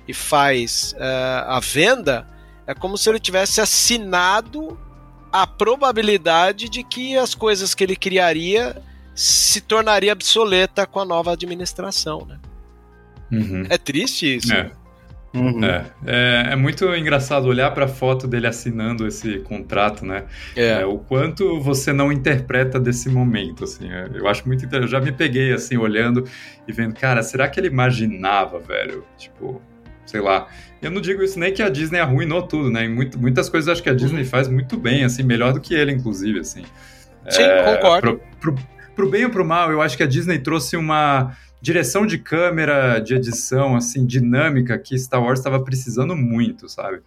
e faz uh, a venda, é como se ele tivesse assinado a probabilidade de que as coisas que ele criaria se tornaria obsoleta com a nova administração, né? Uhum. É triste isso. É. Uhum. É, é, é, muito engraçado olhar para a foto dele assinando esse contrato, né? É. é. o quanto você não interpreta desse momento, assim. É, eu acho muito Eu já me peguei, assim, olhando e vendo, cara, será que ele imaginava, velho? Tipo, sei lá. Eu não digo isso nem que a Disney arruinou tudo, né? Muito, muitas coisas acho que a Disney uhum. faz muito bem, assim, melhor do que ele, inclusive, assim. Sim, é, concordo. Pro, pro, pro, bem ou pro mal, eu acho que a Disney trouxe uma direção de câmera, de edição, assim, dinâmica que Star Wars estava precisando muito, sabe?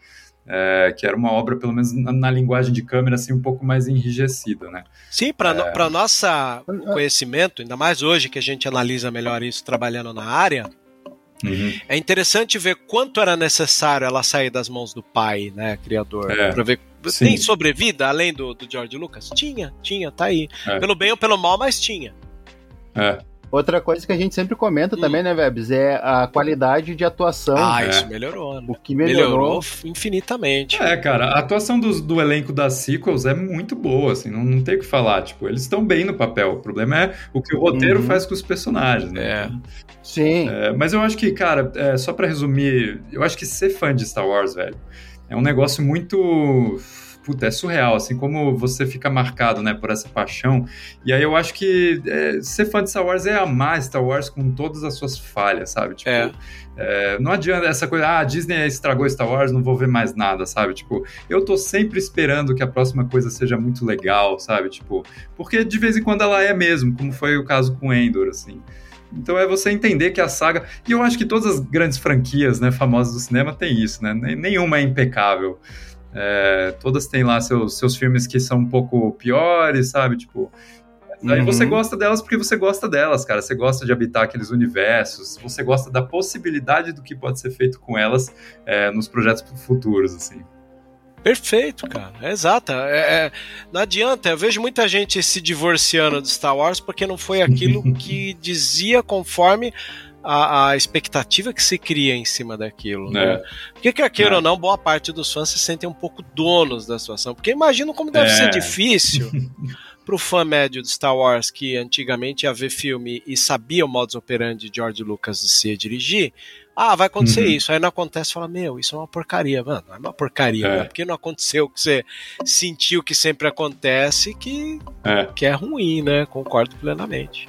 É, que era uma obra, pelo menos na, na, linguagem de câmera, assim, um pouco mais enrijecida, né? Sim, para é... no, nossa conhecimento, ainda mais hoje que a gente analisa melhor isso trabalhando na área, Uhum. É interessante ver quanto era necessário ela sair das mãos do pai, né, criador, é, para ver sim. tem sobrevida além do, do George Lucas? Tinha, tinha, tá aí. É. Pelo bem ou pelo mal, mas tinha. É. Outra coisa que a gente sempre comenta hum. também, né, Vebs, é a qualidade de atuação. Ah, é. isso melhorou. Né? O que melhorou. melhorou. infinitamente. É, cara, a atuação do, do elenco das sequels é muito boa, assim, não, não tem o que falar. Tipo, eles estão bem no papel. O problema é o que o roteiro uhum. faz com os personagens, né? É. Sim. É, mas eu acho que, cara, é, só para resumir, eu acho que ser fã de Star Wars, velho, é um negócio muito puta, é surreal, assim, como você fica marcado, né, por essa paixão. E aí eu acho que é, ser fã de Star Wars é amar Star Wars com todas as suas falhas, sabe? Tipo, é. É, não adianta essa coisa, ah, a Disney estragou Star Wars, não vou ver mais nada, sabe? Tipo, eu tô sempre esperando que a próxima coisa seja muito legal, sabe? Tipo, porque de vez em quando ela é mesmo, como foi o caso com Endor, assim. Então é você entender que a saga. E eu acho que todas as grandes franquias né, famosas do cinema têm isso, né? Nenhuma é impecável. É, todas têm lá seus, seus filmes que são um pouco piores, sabe? Tipo. Aí uhum. você gosta delas porque você gosta delas, cara. Você gosta de habitar aqueles universos, você gosta da possibilidade do que pode ser feito com elas é, nos projetos futuros, assim. Perfeito, cara. É exata. É, é, não adianta. Eu vejo muita gente se divorciando de Star Wars porque não foi aquilo que dizia conforme a, a, expectativa que se cria em cima daquilo. Né? É. Porque quer queira é. ou não, boa parte dos fãs se sentem um pouco donos da situação. Porque imagino como deve é. ser difícil pro fã médio de Star Wars que antigamente ia ver filme e sabia o modus operandi de George Lucas de se dirigir. Ah, vai acontecer uhum. isso. Aí não acontece, fala, meu, isso é uma porcaria. Mano, é uma porcaria, é. Né? porque não aconteceu o que você sentiu que sempre acontece, que é, que é ruim, né? Concordo plenamente.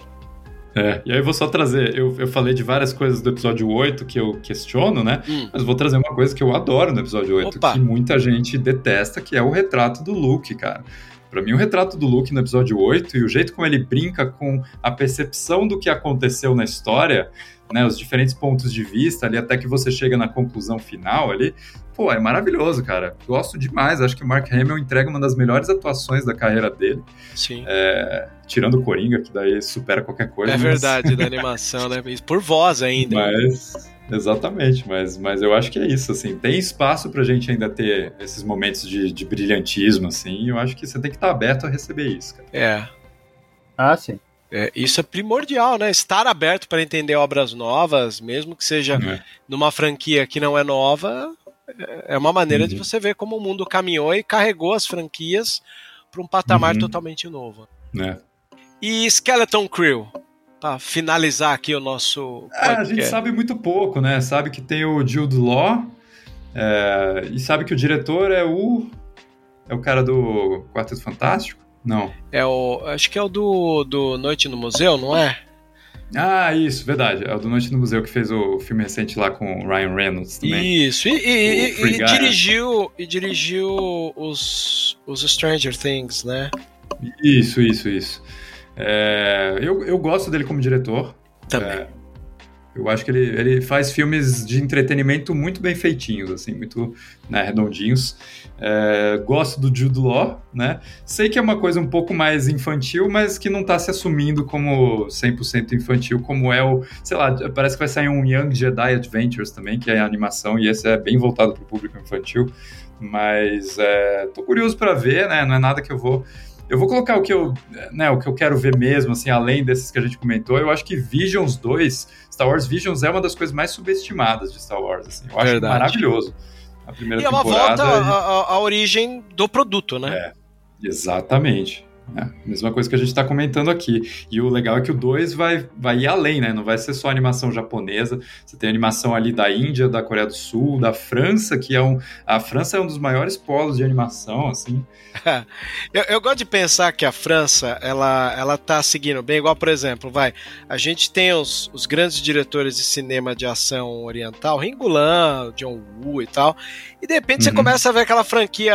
É, e aí eu vou só trazer, eu, eu falei de várias coisas do episódio 8 que eu questiono, né? Hum. Mas vou trazer uma coisa que eu adoro no episódio 8, Opa. que muita gente detesta, que é o retrato do Luke, cara. Para mim, o retrato do Luke no episódio 8 e o jeito como ele brinca com a percepção do que aconteceu na história né, os diferentes pontos de vista ali, até que você chega na conclusão final ali, pô, é maravilhoso, cara. Gosto demais. Acho que o Mark Hamill entrega uma das melhores atuações da carreira dele. Sim. É, tirando o Coringa, que daí supera qualquer coisa. É mas... verdade, da animação, né? Por voz ainda. Mas. Exatamente, mas, mas eu acho que é isso, assim, tem espaço pra gente ainda ter esses momentos de, de brilhantismo, assim, e eu acho que você tem que estar aberto a receber isso, cara. É. Ah, sim. É, isso é primordial, né? Estar aberto para entender obras novas, mesmo que seja é. numa franquia que não é nova, é uma maneira uhum. de você ver como o mundo caminhou e carregou as franquias para um patamar uhum. totalmente novo. É. E Skeleton Crew, para finalizar aqui o nosso. É, a gente sabe muito pouco, né? Sabe que tem o Jude Law é, e sabe que o diretor é o é o cara do Quarteto Fantástico. Não. É o. Acho que é o do, do Noite no Museu, não é? Ah, isso, verdade. É o do Noite no Museu que fez o filme recente lá com o Ryan Reynolds também. Isso, e, e, e, e dirigiu, e dirigiu os, os Stranger Things, né? Isso, isso, isso. É, eu, eu gosto dele como diretor. Também. É, eu acho que ele, ele faz filmes de entretenimento muito bem feitinhos, assim, muito né, redondinhos. É, gosto do Jude Law, né? Sei que é uma coisa um pouco mais infantil, mas que não está se assumindo como 100% infantil, como é o... Sei lá, parece que vai sair um Young Jedi Adventures também, que é animação, e esse é bem voltado para o público infantil. Mas é, tô curioso para ver, né? Não é nada que eu vou eu vou colocar o que eu, né, o que eu quero ver mesmo, assim, além desses que a gente comentou. Eu acho que Visions 2, Star Wars Visions é uma das coisas mais subestimadas de Star Wars, assim. Eu acho Verdade. maravilhoso. A primeira E é uma temporada. volta à origem do produto, né? É, exatamente. É, mesma coisa que a gente está comentando aqui. E o legal é que o 2 vai, vai ir além, né? Não vai ser só animação japonesa. Você tem animação ali da Índia, da Coreia do Sul, da França, que é um. A França é um dos maiores polos de animação, assim. Eu, eu gosto de pensar que a França, ela, ela tá seguindo bem, igual, por exemplo, vai, a gente tem os, os grandes diretores de cinema de ação oriental, Ringulan, John Woo e tal, e de repente você Uhum. começa a ver aquela franquia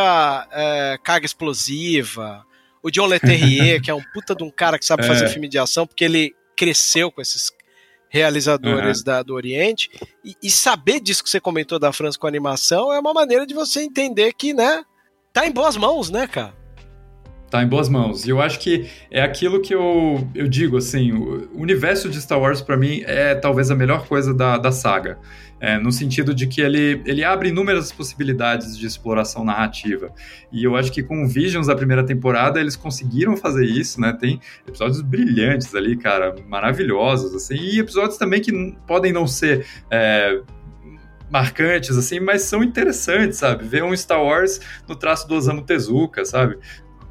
é, Carga Explosiva, o John Leterrier, que é um puta de um cara que sabe É. fazer filme de ação, porque ele cresceu com esses realizadores da, do Oriente, e, e saber disso que você comentou da França com animação é uma maneira de você entender que, né, tá em boas mãos, né, cara? Tá em boas mãos. E eu acho que é aquilo que eu, eu digo, assim, o universo de Star Wars, pra mim, é talvez a melhor coisa da, da saga. É, no sentido de que ele, ele abre inúmeras possibilidades de exploração narrativa. E eu acho que com o Visions da primeira temporada, eles conseguiram fazer isso, né? Tem episódios brilhantes ali, cara, maravilhosos, assim, e episódios também que podem não ser. é, marcantes, assim, mas são interessantes, sabe? Ver um Star Wars no traço do Osamu Tezuka, sabe?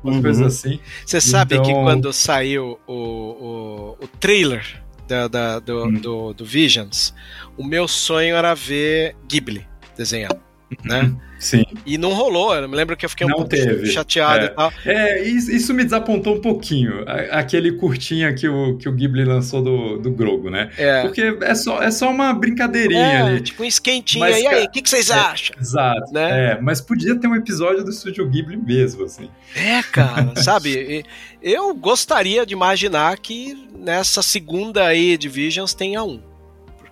Umas Uhum. coisas assim. Você sabe que Então- quando saiu o, o, o trailer da, da- do, Hum. do, do Visions, o meu sonho era ver Ghibli desenhado, né? Sim. E não rolou, eu me lembro que eu fiquei um Não pouco teve. chateado É. e tal. É, isso, me desapontou um pouquinho. Aquele curtinha que o, que o Ghibli lançou do, do Grogo, né? É, Porque é só, é só uma brincadeirinha é ali. tipo um esquentinho. Mas, e aí, cara, o que, que vocês é- acham? Exato. Né? É, mas podia ter um episódio do Estúdio Ghibli mesmo, assim. É, cara, sabe? Eu gostaria de imaginar que nessa segunda aí de Visions tenha um.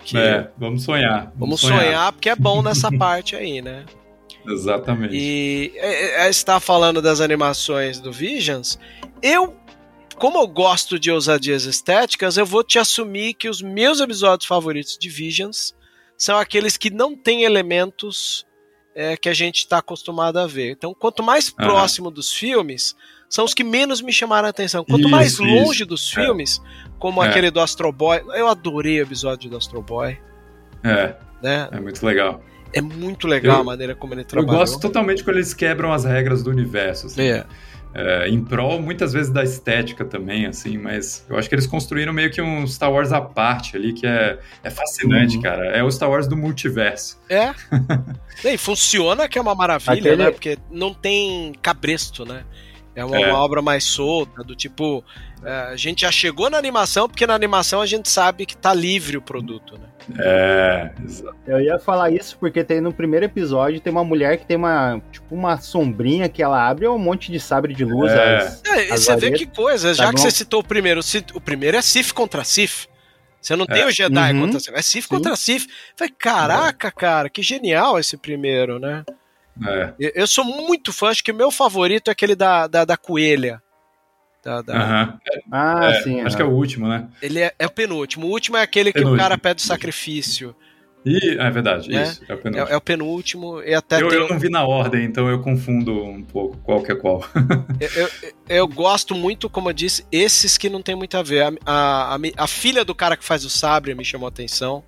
Porque É, vamos sonhar. vamos sonhar. porque é bom nessa parte aí, né? Exatamente. E é, é, está falando das animações do Visions. Eu, como eu gosto de ousadias estéticas, eu vou te assumir que os meus episódios favoritos de Visions são aqueles que não têm elementos é, que a gente está acostumado a ver. Então, quanto mais Aham. próximo dos filmes, são os que menos me chamaram a atenção. Quanto mais Isso, longe isso. dos É. filmes, como É. aquele do Astro Boy, eu adorei o episódio do Astro Boy, É, né? é muito legal. É muito legal Eu- a maneira como ele Eu trabalhou. gosto totalmente quando eles quebram as regras do universo. assim. É. É, em prol, muitas vezes, da estética também, assim, mas eu acho que eles construíram meio que um Star Wars à parte ali, que é, é fascinante, Uhum. cara. É o Star Wars do multiverso. É. e funciona que é uma maravilha, Aquele- né? Porque não tem cabresto, né? É uma, É. uma obra mais solta, do tipo. é, a gente já chegou na animação, porque na animação a gente sabe que tá livre o produto, né? É, exato. Eu ia falar isso porque tem no primeiro episódio tem uma mulher que tem uma tipo uma sombrinha que ela abre é um monte de sabre de luz. É. as- É, e as você vê que coisa, já Tá que bom. você citou o primeiro, o primeiro é Sith contra Sith. Você não tem É. o Jedi Uhum. contra Sith, é Sith Sim. contra Sith. Falei, caraca, cara, que genial esse primeiro, né? É. Eu, sou muito fã, acho que o meu favorito é aquele da, da, da coelha. Da, da- Aham. Ah, É, sim. acho ah. que é o último, né? Ele é, é o penúltimo. O último é aquele que o Penúltimo. cara pede o sacrifício. E, é verdade, Né? isso. É o penúltimo. É, é o penúltimo. E até eu, tem- eu não vi na ordem, então eu confundo um pouco qual que é qual. eu, eu- eu gosto muito, como eu disse, esses que não tem muito a ver. A, a, a, a filha do cara que faz o sabre me chamou a atenção.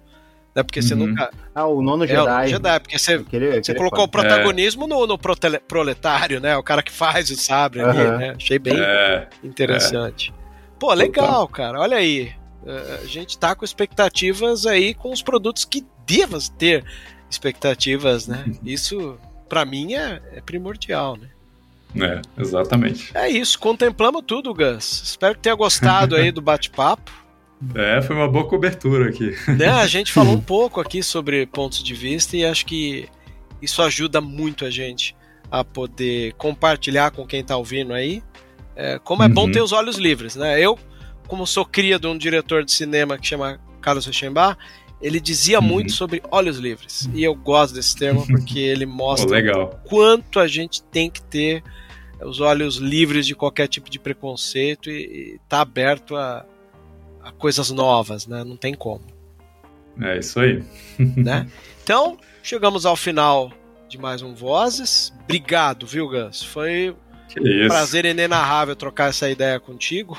Né? Porque você Uhum. nunca. Ah, o nono É, Jedi. o Nono Jedi, porque você. Aquele- Você colocou o é protagonismo no, no protele- proletário, né? O cara que faz o sabre ali, Aham. né? Achei bem É, interessante. Pô, legal, cara. Olha aí. Eh, A gente tá com expectativas aí com os produtos que devas ter expectativas, né? Isso, pra mim, é, é primordial, né? É, exatamente. É isso, contemplamos tudo, Gus. Espero que tenha gostado aí do bate-papo. É, foi uma boa cobertura aqui. Né, a gente falou um pouco aqui sobre pontos de vista e acho que isso ajuda muito a gente a poder compartilhar com quem está ouvindo aí. É, como é uhum. bom ter os olhos livres, né? Eu, como sou cria de um diretor de cinema que chama Carlos Rechenbach, ele dizia uhum. muito sobre olhos livres. E eu gosto desse termo porque ele mostra oh, quanto a gente tem que ter os olhos livres de qualquer tipo de preconceito e, estar tá aberto a, a, coisas novas, né? Não tem como. É isso aí. né? Então, chegamos ao final de mais um Vozes. Obrigado, viu, Gus? Foi um prazer inenarrável trocar essa ideia contigo.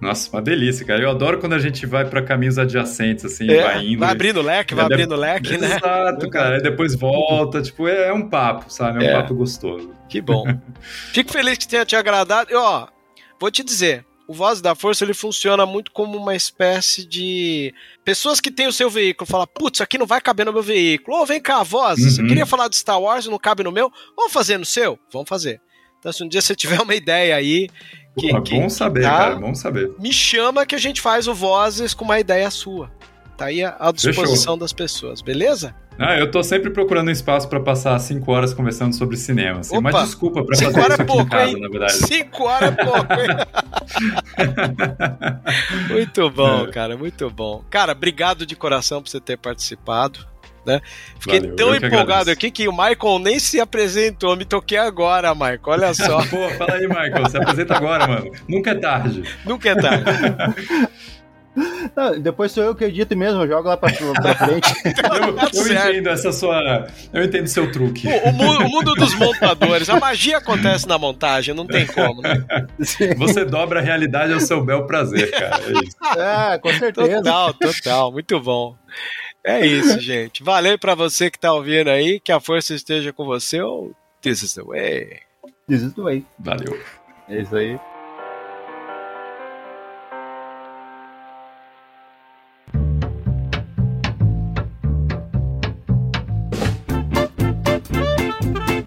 Nossa, uma delícia, cara. Eu adoro quando a gente vai para caminhos adjacentes, assim, é, vai indo. Vai abrindo leque, vai abrindo leque, né? Exato, cara. Aí depois volta, tipo, é, é, um papo, sabe? É um é. papo gostoso. Que bom. Fico feliz que tenha te agradado. E, ó, vou te dizer, o Voz da Força ele funciona muito como uma espécie de pessoas que têm o seu veículo, fala, putz, aqui não vai caber no meu veículo. Ô, oh, vem cá, voz, uhum. você queria falar de Star Wars e não cabe no meu? Vamos fazer no seu? Vamos fazer. Então, se um dia você tiver uma ideia aí que, Pô, que, bom saber, tá, cara, bom saber. Me chama que a gente faz o Vozes com uma ideia sua. Tá aí à disposição Fechou. das pessoas, beleza? Ah, eu tô sempre procurando um espaço para passar cinco horas conversando sobre cinema. Assim, uma desculpa para fazer isso é pouco, casa, hein? na verdade. Cinco horas é pouco, hein? muito bom, é. cara, muito bom. Cara, obrigado de coração por você ter participado. Né? Fiquei Valeu, tão empolgado aqui que o Michael nem se apresentou. Me toquei agora, Michael. Olha só. Pô, fala aí, Michael. Se apresenta agora, mano. Nunca é tarde. Nunca é tarde. Não, depois sou eu que edito mesmo, eu jogo lá pra, pra frente. eu, tá eu entendo essa sua. Eu entendo seu truque. O, o, mundo, o, mundo, dos montadores, a magia acontece na montagem, não tem como, né? Você dobra a realidade ao seu bel prazer, cara. É, isso. é com certeza. Total, total, muito bom. É isso, gente. Valeu para você que tá ouvindo aí, que a força esteja com você. Ou this is the way. This is the way. Valeu. É isso aí.